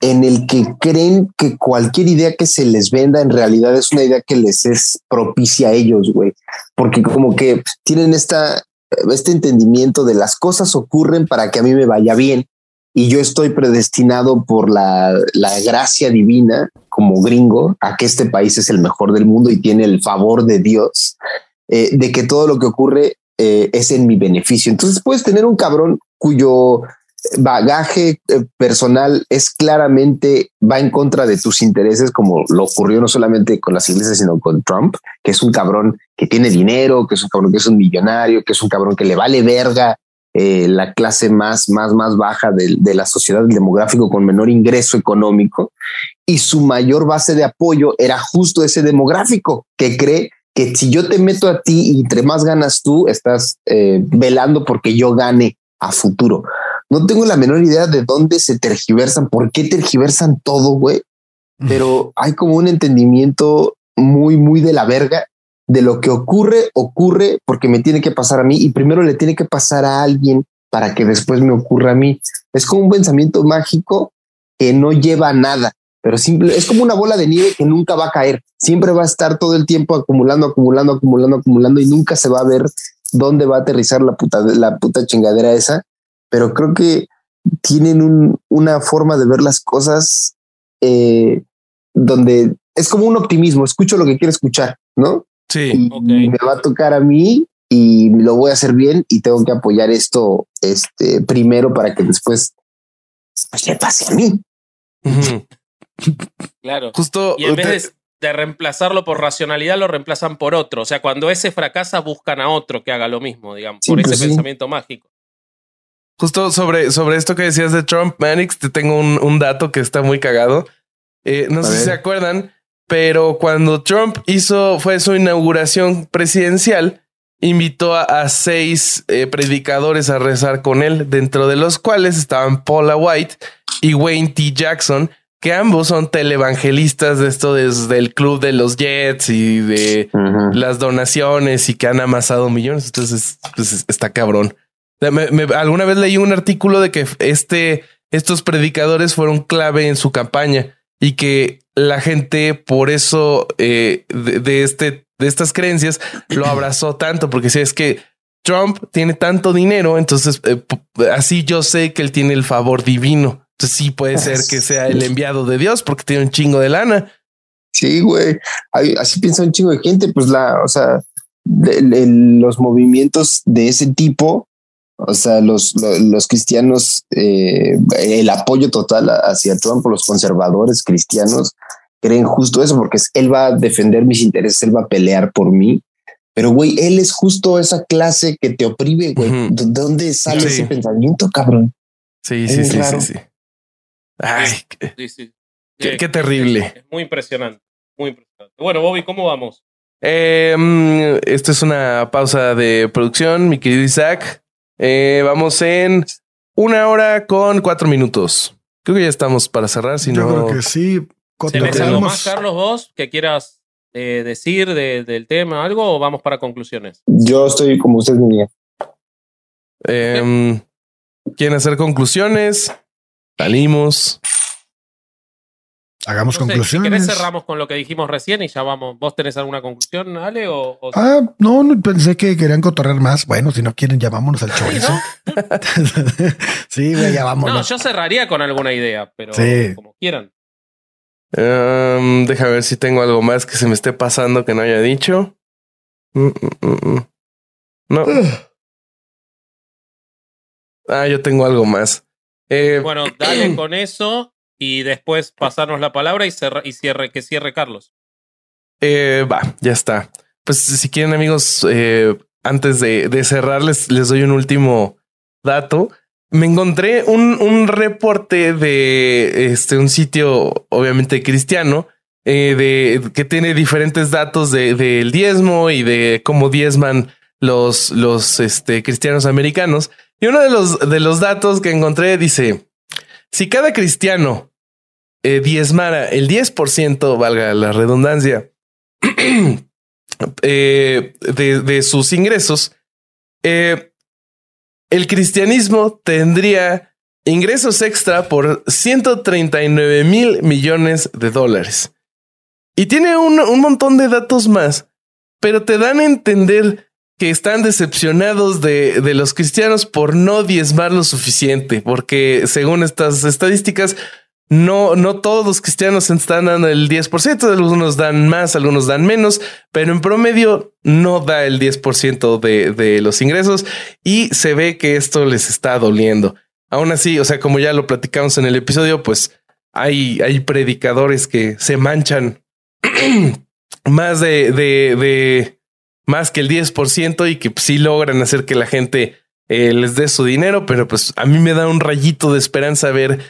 en el que creen que cualquier idea que se les venda en realidad es una idea que les es propicia a ellos, güey. Porque como que tienen esta, este entendimiento de las cosas ocurren para que a mí me vaya bien y yo estoy predestinado por la, la, gracia divina como gringo a que este país es el mejor del mundo y tiene el favor de Dios, eh, de que todo lo que ocurre eh, es en mi beneficio. Entonces puedes tener un cabrón cuyo bagaje eh, personal es claramente va en contra de tus intereses, como lo ocurrió no solamente con las iglesias, sino con Trump, que es un cabrón que tiene dinero, que es un cabrón que es un millonario, que es un cabrón que le vale verga eh, la clase más, más, más baja de, de, la sociedad, el demográfico con menor ingreso económico, y su mayor base de apoyo era justo ese demográfico que cree que si yo te meto a ti y entre más ganas tú, estás eh, velando porque yo gane a futuro. No tengo la menor idea de dónde se tergiversan, por qué tergiversan todo, güey. Pero hay como un entendimiento muy, muy de la verga de lo que ocurre, ocurre porque me tiene que pasar a mí y primero le tiene que pasar a alguien para que después me ocurra a mí. Es como un pensamiento mágico que no lleva a nada, pero simple, es como una bola de nieve que nunca va a caer. Siempre va a estar todo el tiempo acumulando, acumulando, acumulando, acumulando y nunca se va a ver dónde va a aterrizar la puta, la puta chingadera esa. Pero creo que tienen una forma de ver las cosas eh, donde es como un optimismo, escucho lo que quiero escuchar, ¿no? Sí, y me va a tocar a mí y lo voy a hacer bien y tengo que apoyar esto este, primero para que después pues, le pase a mí. claro. Justo. Y en vez de, reemplazarlo por racionalidad, lo reemplazan por otro. O sea, cuando ese fracasa, buscan a otro que haga lo mismo, digamos, por ese pues pensamiento mágico. Justo sobre, sobre esto que decías de Trump, Manix, te tengo un, dato que está muy cagado. Eh, no sé si se acuerdan, pero cuando Trump hizo, fue su inauguración presidencial, invitó a, seis eh, predicadores a rezar con él, dentro de los cuales estaban Paula White y Wayne T. Jackson, que ambos son televangelistas de esto desde el club de los Jets y de las donaciones y que han amasado millones. Entonces, pues, está cabrón. alguna vez leí un artículo de que este, estos predicadores fueron clave en su campaña y que la gente por eso eh, de, este, de estas creencias lo abrazó tanto, porque si es que Trump tiene tanto dinero, entonces eh, así yo sé que él tiene el favor divino. Entonces sí puede ser que sea el enviado de Dios porque tiene un chingo de lana. Sí, güey. Así piensa un chingo de gente. Pues la, o sea, los movimientos de ese tipo o sea, los, los, cristianos, eh, el apoyo total hacia Trump por los conservadores cristianos creen justo eso, porque él va a defender mis intereses, él va a pelear por mí. Pero, güey, él es justo esa clase que te oprime, güey. ¿De dónde sale ese pensamiento, cabrón? Sí, sí, sí, sí, sí, Ay, qué, qué, terrible. Es muy impresionante, muy impresionante. Bueno, Bobby, ¿cómo vamos? Eh, esto es una pausa de producción, mi querido Isaac. Eh, vamos en una hora con cuatro minutos. Creo que ya estamos para cerrar. Si Yo no... creo que sí. ¿Tienes algo más, Carlos, vos que quieras eh, decir del tema, algo o vamos para conclusiones? Yo estoy como usted, mi eh, ¿Quieren hacer conclusiones? Salimos. Hagamos conclusiones. Si cerramos con lo que dijimos recién y ya vamos. ¿Vos tenés alguna conclusión, Ale? O, Ah, no, pensé que querían cotorrear más. Bueno, si no quieren, ya vámonos al chorizo. sí, güey, ya vámonos. No, yo cerraría con alguna idea, pero como quieran. Um, deja ver si tengo algo más que se me esté pasando que no haya dicho. Mm, mm, mm, no. ah, yo tengo algo más. Eh, bueno, dale con eso y después pasarnos la palabra y, cierre, que cierre Carlos. Eh, va, ya está. Pues si quieren amigos, eh, antes de, de cerrarles, les doy un último dato. Me encontré un, un reporte de este, un sitio, obviamente cristiano, eh, de, que tiene diferentes datos del de, diezmo y de cómo diezman los, los este, cristianos americanos. Y uno de los, de los datos que encontré dice, si cada cristiano eh, diezmara el 10%, valga la redundancia, eh, de, sus ingresos, eh, el cristianismo tendría ingresos extra por 139 mil millones de dólares. Y tiene un, un, montón de datos más, pero te dan a entender que están decepcionados de, de los cristianos por no diezmar lo suficiente, porque según estas estadísticas, no, no todos los cristianos están dando el 10%, algunos dan más, algunos dan menos, pero en promedio no da el 10% de, de los ingresos y se ve que esto les está doliendo. Aún así, o sea, como ya lo platicamos en el episodio, pues hay, hay predicadores que se manchan más de, de, de más que el 10% y que pues, sí logran hacer que la gente eh, les dé su dinero, pero pues a mí me da un rayito de esperanza ver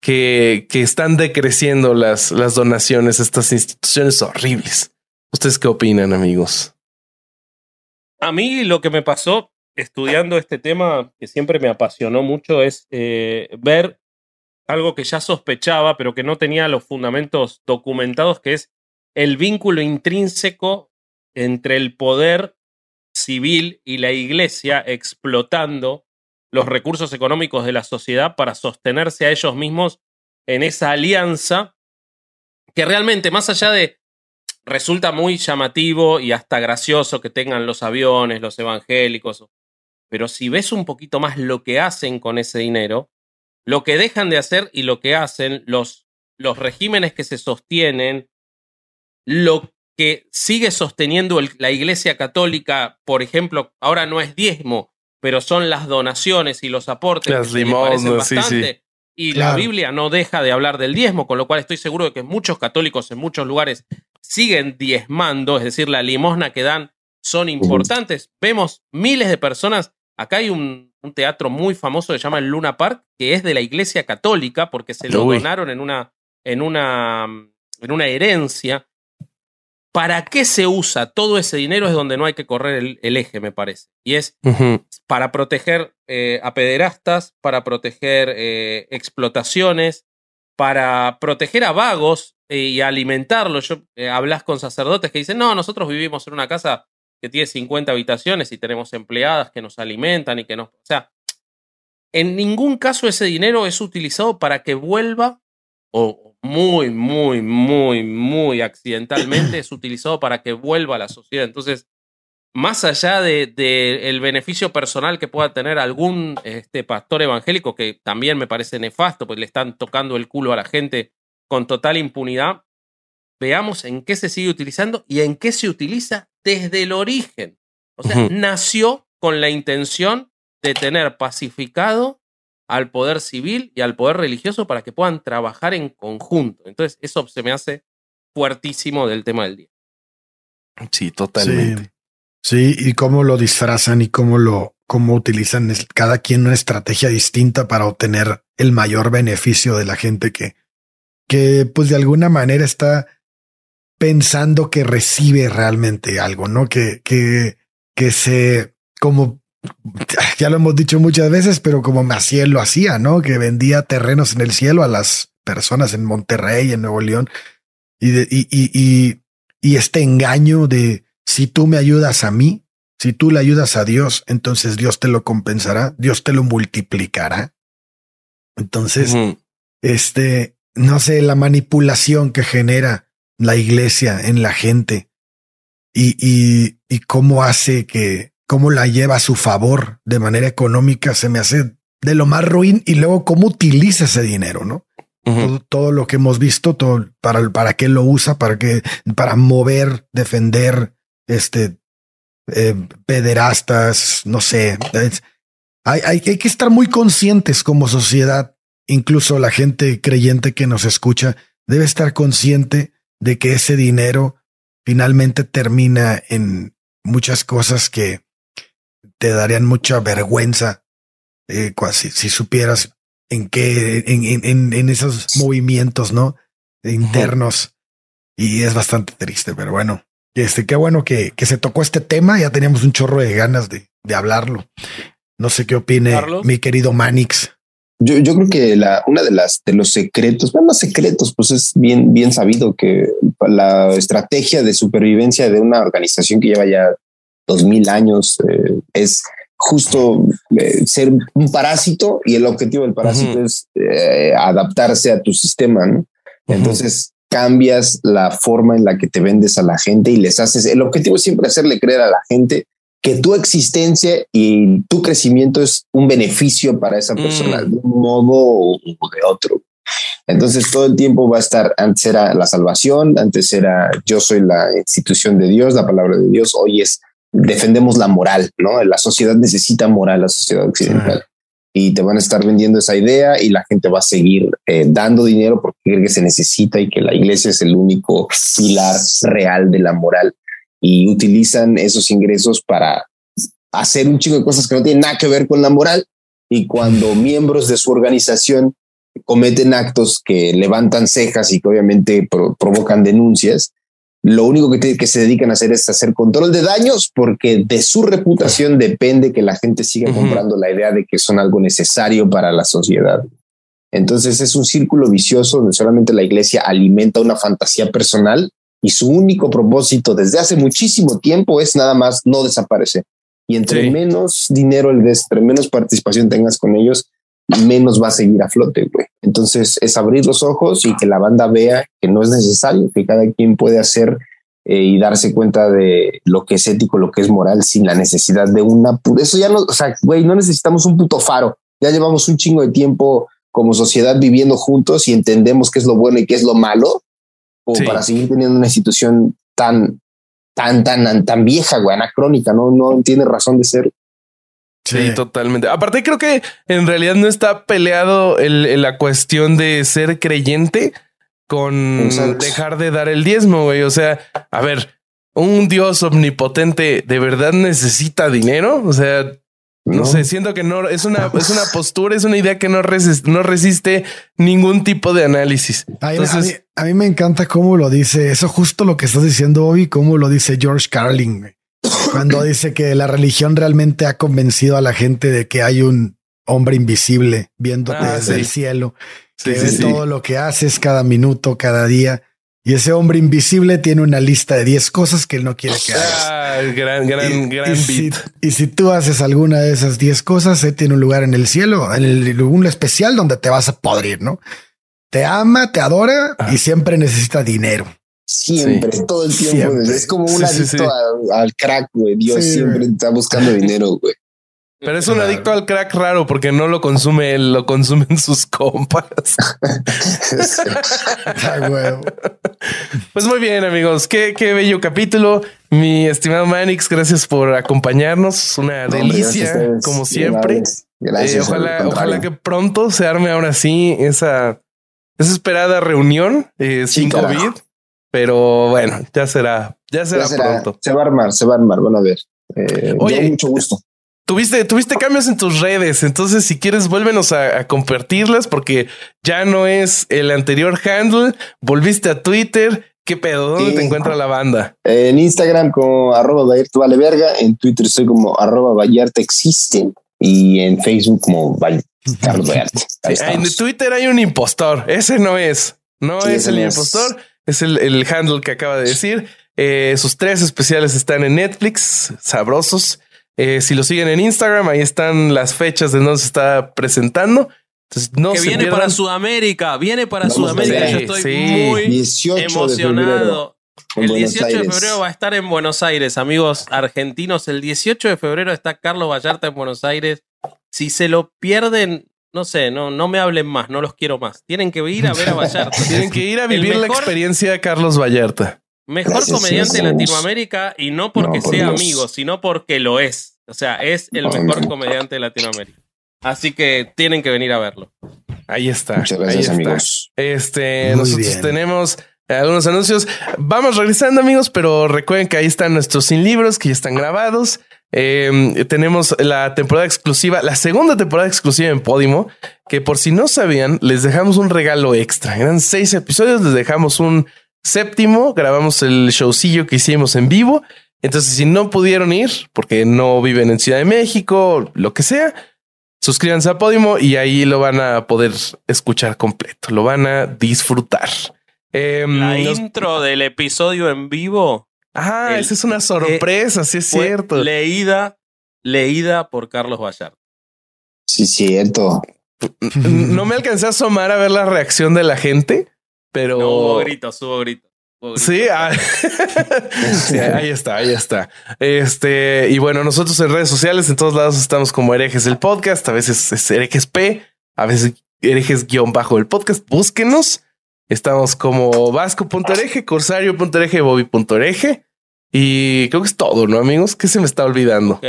que, que están decreciendo las, las donaciones a estas instituciones horribles. ¿Ustedes qué opinan, amigos? A mí lo que me pasó estudiando este tema, que siempre me apasionó mucho, es eh, ver algo que ya sospechaba, pero que no tenía los fundamentos documentados, que es el vínculo intrínseco entre el poder civil y la iglesia explotando los recursos económicos de la sociedad para sostenerse a ellos mismos en esa alianza que realmente, más allá de, resulta muy llamativo y hasta gracioso que tengan los aviones, los evangélicos, pero si ves un poquito más lo que hacen con ese dinero, lo que dejan de hacer y lo que hacen los los regímenes que se sostienen, lo que sigue sosteniendo la Iglesia Católica, por ejemplo, ahora no es diezmo, pero son las donaciones y los aportes las bastante. Y la Biblia no deja de hablar del diezmo, con lo cual estoy seguro de que muchos católicos en muchos lugares siguen diezmando, es decir, la limosna que dan son importantes. Vemos miles de personas. Acá hay un, teatro muy famoso que se llama el Luna Park, que es de la Iglesia Católica, porque se lo donaron en una, en una, en una herencia. ¿Para qué se usa todo ese dinero? Es donde no hay que correr el, eje, me parece. Y es para proteger eh, a pederastas, para proteger eh, explotaciones, para proteger a vagos eh, y alimentarlos. Yo, hablas con sacerdotes que dicen, no, nosotros vivimos en una casa que tiene 50 habitaciones y tenemos empleadas que nos alimentan y que nos... O sea, en ningún caso ese dinero es utilizado para que vuelva o muy, muy, muy, muy accidentalmente es utilizado para que vuelva a la sociedad. Entonces, más allá del de, el beneficio personal que pueda tener algún este, pastor evangélico, que también me parece nefasto, pues le están tocando el culo a la gente con total impunidad, veamos en qué se sigue utilizando y en qué se utiliza desde el origen. O sea, nació con la intención de tener pacificado al poder civil y al poder religioso para que puedan trabajar en conjunto. Entonces, eso se me hace fuertísimo del tema del día. Sí, totalmente. Sí, y cómo lo disfrazan y cómo lo, cómo utilizan cada quien una estrategia distinta para obtener el mayor beneficio de la gente que, que pues de alguna manera está pensando que recibe realmente algo, ¿no? Que, que, que se, como ya lo hemos dicho muchas veces, pero como Maciel lo hacía, ¿no? Que vendía terrenos en el cielo a las personas en Monterrey, en Nuevo León, y, de, y, y, y, este engaño de si tú me ayudas a mí, si tú le ayudas a Dios, entonces Dios te lo compensará, Dios te lo multiplicará. Entonces, este, no sé, la manipulación que genera la iglesia en la gente y, y, y cómo hace que, cómo la lleva a su favor de manera económica se me hace de lo más ruin y luego cómo utiliza ese dinero, ¿no? todo, lo que hemos visto, todo para, para qué lo usa, para qué, para mover, defender, este, eh, pederastas, no sé. hay, hay, hay que estar muy conscientes como sociedad, incluso la gente creyente que nos escucha debe estar consciente de que ese dinero finalmente termina en muchas cosas que te darían mucha vergüenza eh, si, supieras en qué, en, en, esos movimientos, ¿no? Internos. Y es bastante triste, pero bueno, este, qué bueno que, que se tocó este tema. Ya teníamos un chorro de ganas de, de hablarlo. No sé qué opine mi querido Manix. Yo, yo creo que la, una de las de los secretos, bueno, secretos, pues es bien, bien sabido que la estrategia de supervivencia de una organización que lleva ya dos mil años, eh, es justo eh, ser un parásito y el objetivo del parásito es eh, adaptarse a tu sistema. ¿no? Entonces cambias la forma en la que te vendes a la gente y les haces, el objetivo es siempre hacerle creer a la gente que tu existencia y tu crecimiento es un beneficio para esa persona mm. de un modo o de otro. Entonces todo el tiempo va a estar, antes era la salvación, antes era yo soy la institución de Dios, la palabra de Dios, hoy es defendemos la moral, ¿no? La sociedad necesita moral, la sociedad occidental. Y te van a estar vendiendo esa idea y la gente va a seguir eh, dando dinero porque cree que se necesita y que la iglesia es el único pilar real de la moral. Y utilizan esos ingresos para hacer un chico de cosas que no tienen nada que ver con la moral. Y cuando miembros de su organización cometen actos que levantan cejas y que obviamente provocan denuncias, lo único que, que se dedican a hacer es hacer control de daños porque de su reputación depende que la gente siga comprando la idea de que son algo necesario para la sociedad. Entonces es un círculo vicioso donde solamente la iglesia alimenta una fantasía personal y su único propósito desde hace muchísimo tiempo es nada más no desaparecer. Y entre menos dinero el des, entre menos participación tengas con ellos, menos va a seguir a flote, güey. Entonces es abrir los ojos y que la banda vea que no es necesario, que cada quien puede hacer eh, y darse cuenta de lo que es ético, lo que es moral, sin la necesidad de una. Eso ya no, o sea, güey, no necesitamos un puto faro. Ya llevamos un chingo de tiempo como sociedad viviendo juntos y entendemos qué es lo bueno y qué es lo malo, o para seguir teniendo una institución tan, tan, tan, tan vieja, güey, anacrónica, no, no tiene razón de ser. Sí, totalmente. Aparte, creo que en realidad no está peleado el, la cuestión de ser creyente con dejar de dar el diezmo, güey. O sea, a ver, un Dios omnipotente de verdad necesita dinero. O sea, no, sé, siento que no es una, es una postura, es una idea que no, resiste, no resiste ningún tipo de análisis. Entonces, a, mí, me encanta cómo lo dice eso, justo lo que estás diciendo hoy, cómo lo dice George Carlin, cuando dice que la religión realmente ha convencido a la gente de que hay un hombre invisible viéndote ah, desde el cielo, que ve todo lo que haces cada minuto, cada día. Y ese hombre invisible tiene una lista de 10 cosas que él no quiere que hagas. Ah, gran, gran, gran y Si, y si tú haces alguna de esas 10 cosas, él tiene un lugar en el cielo, en el, un especial donde te vas a podrir, ¿no? Te ama, te adora y siempre necesita dinero. Siempre, todo el tiempo. Es como un adicto al crack, güey. Dios siempre está buscando dinero, güey. Pero es un adicto al crack raro porque no lo consume él, lo consumen sus compas. pues muy bien, amigos. Qué, qué, bello capítulo. Mi estimado Manix, gracias por acompañarnos. Una delicia, como siempre. Gracias. Eh, ojalá, ojalá que pronto se arme ahora sí esa, esa esperada reunión eh, sin COVID. Pero bueno, ya será, ya será, pronto. Se va a armar, se va a armar. Van a ver. Eh, Oye, mucho gusto. Tuviste, tuviste cambios en tus redes, entonces si quieres vuélvenos a, compartirlas porque ya no es el anterior handle, volviste a Twitter, ¿qué pedo? ¿Dónde te encuentra la banda? En Instagram como arroba Vallarta vale verga, en Twitter soy como arroba Vallarta existen y en Facebook como Carlos Vallarta. en Twitter hay un impostor, ese no es, no es el impostor, es el, el, handle que acaba de decir. Eh, sus tres especiales están en Netflix, sabrosos. Eh, si lo siguen en Instagram, ahí están las fechas de donde se está presentando. Entonces, no que viene para Sudamérica, viene para Sudamérica. Yo estoy muy emocionado. el 18 de febrero va a estar en Buenos Aires, amigos argentinos. El 18 de febrero está Carlos Vallarta en Buenos Aires. Si se lo pierden, no sé, no, no me hablen más, no los quiero más. Tienen que ir a ver a Vallarta. Tienen que ir a vivir la experiencia de Carlos Vallarta. Mejor comediante de Latinoamérica y no porque sea amigo, sino porque lo es. O sea, es el mejor comediante de Latinoamérica. Así que tienen que venir a verlo. Ahí está. Muchas gracias, amigos. Este, nosotros tenemos algunos anuncios. Vamos regresando, amigos, pero recuerden que ahí están nuestros sin libros que ya están grabados. Em, tenemos la temporada exclusiva, la segunda temporada exclusiva en Podimo, que por si no sabían, les dejamos un regalo extra. Eran seis episodios, les dejamos un séptimo, grabamos el showcillo que hicimos en vivo. Entonces, si no pudieron ir porque no viven en Ciudad de México, lo que sea, suscríbanse a Podimo y ahí lo van a poder escuchar completo, lo van a disfrutar. Em, La intro del episodio en vivo. Ah, esa es una sorpresa, sí es cierto. Leída, leída por Carlos Vallarta. Sí, cierto. No me alcancé a asomar a ver la reacción de la gente, pero. No hubo gritos, hubo gritos. Ah, sí, ahí está, ahí está. Este, y bueno, nosotros en redes sociales, en todos lados estamos como herejes el podcast, a veces es herejes P, a veces herejes guion bajo el podcast. Búsquenos. Estamos como vasco.hereje, corsario.hereje, bobby.hereje. Y creo que es todo, ¿no, amigos? ¿Qué se me está olvidando?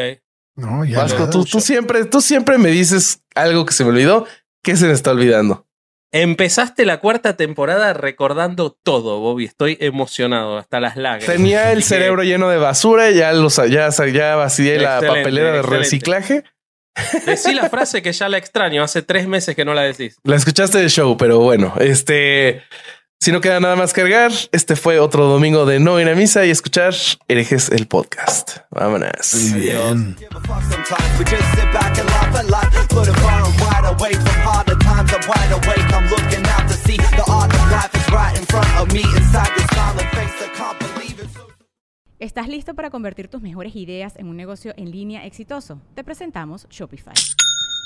No, ya. Vasco, tú, tú siempre, tú siempre me dices algo que se me olvidó. ¿Qué se me está olvidando? Empezaste la cuarta temporada recordando todo, Bobby. Estoy emocionado, hasta las lágrimas. Tenía el cerebro lleno de basura, ya, los, ya, ya vacié la papelera de reciclaje. Decí la frase que ya la extraño, hace tres meses que no la decís. La escuchaste de show, pero bueno, este. Si no queda nada más cargar, este fue otro domingo de no ir a misa y escuchar herejes el podcast. Vámonos. Muy bien. ¿Estás listo para convertir tus mejores ideas en un negocio en línea exitoso? Te presentamos Shopify.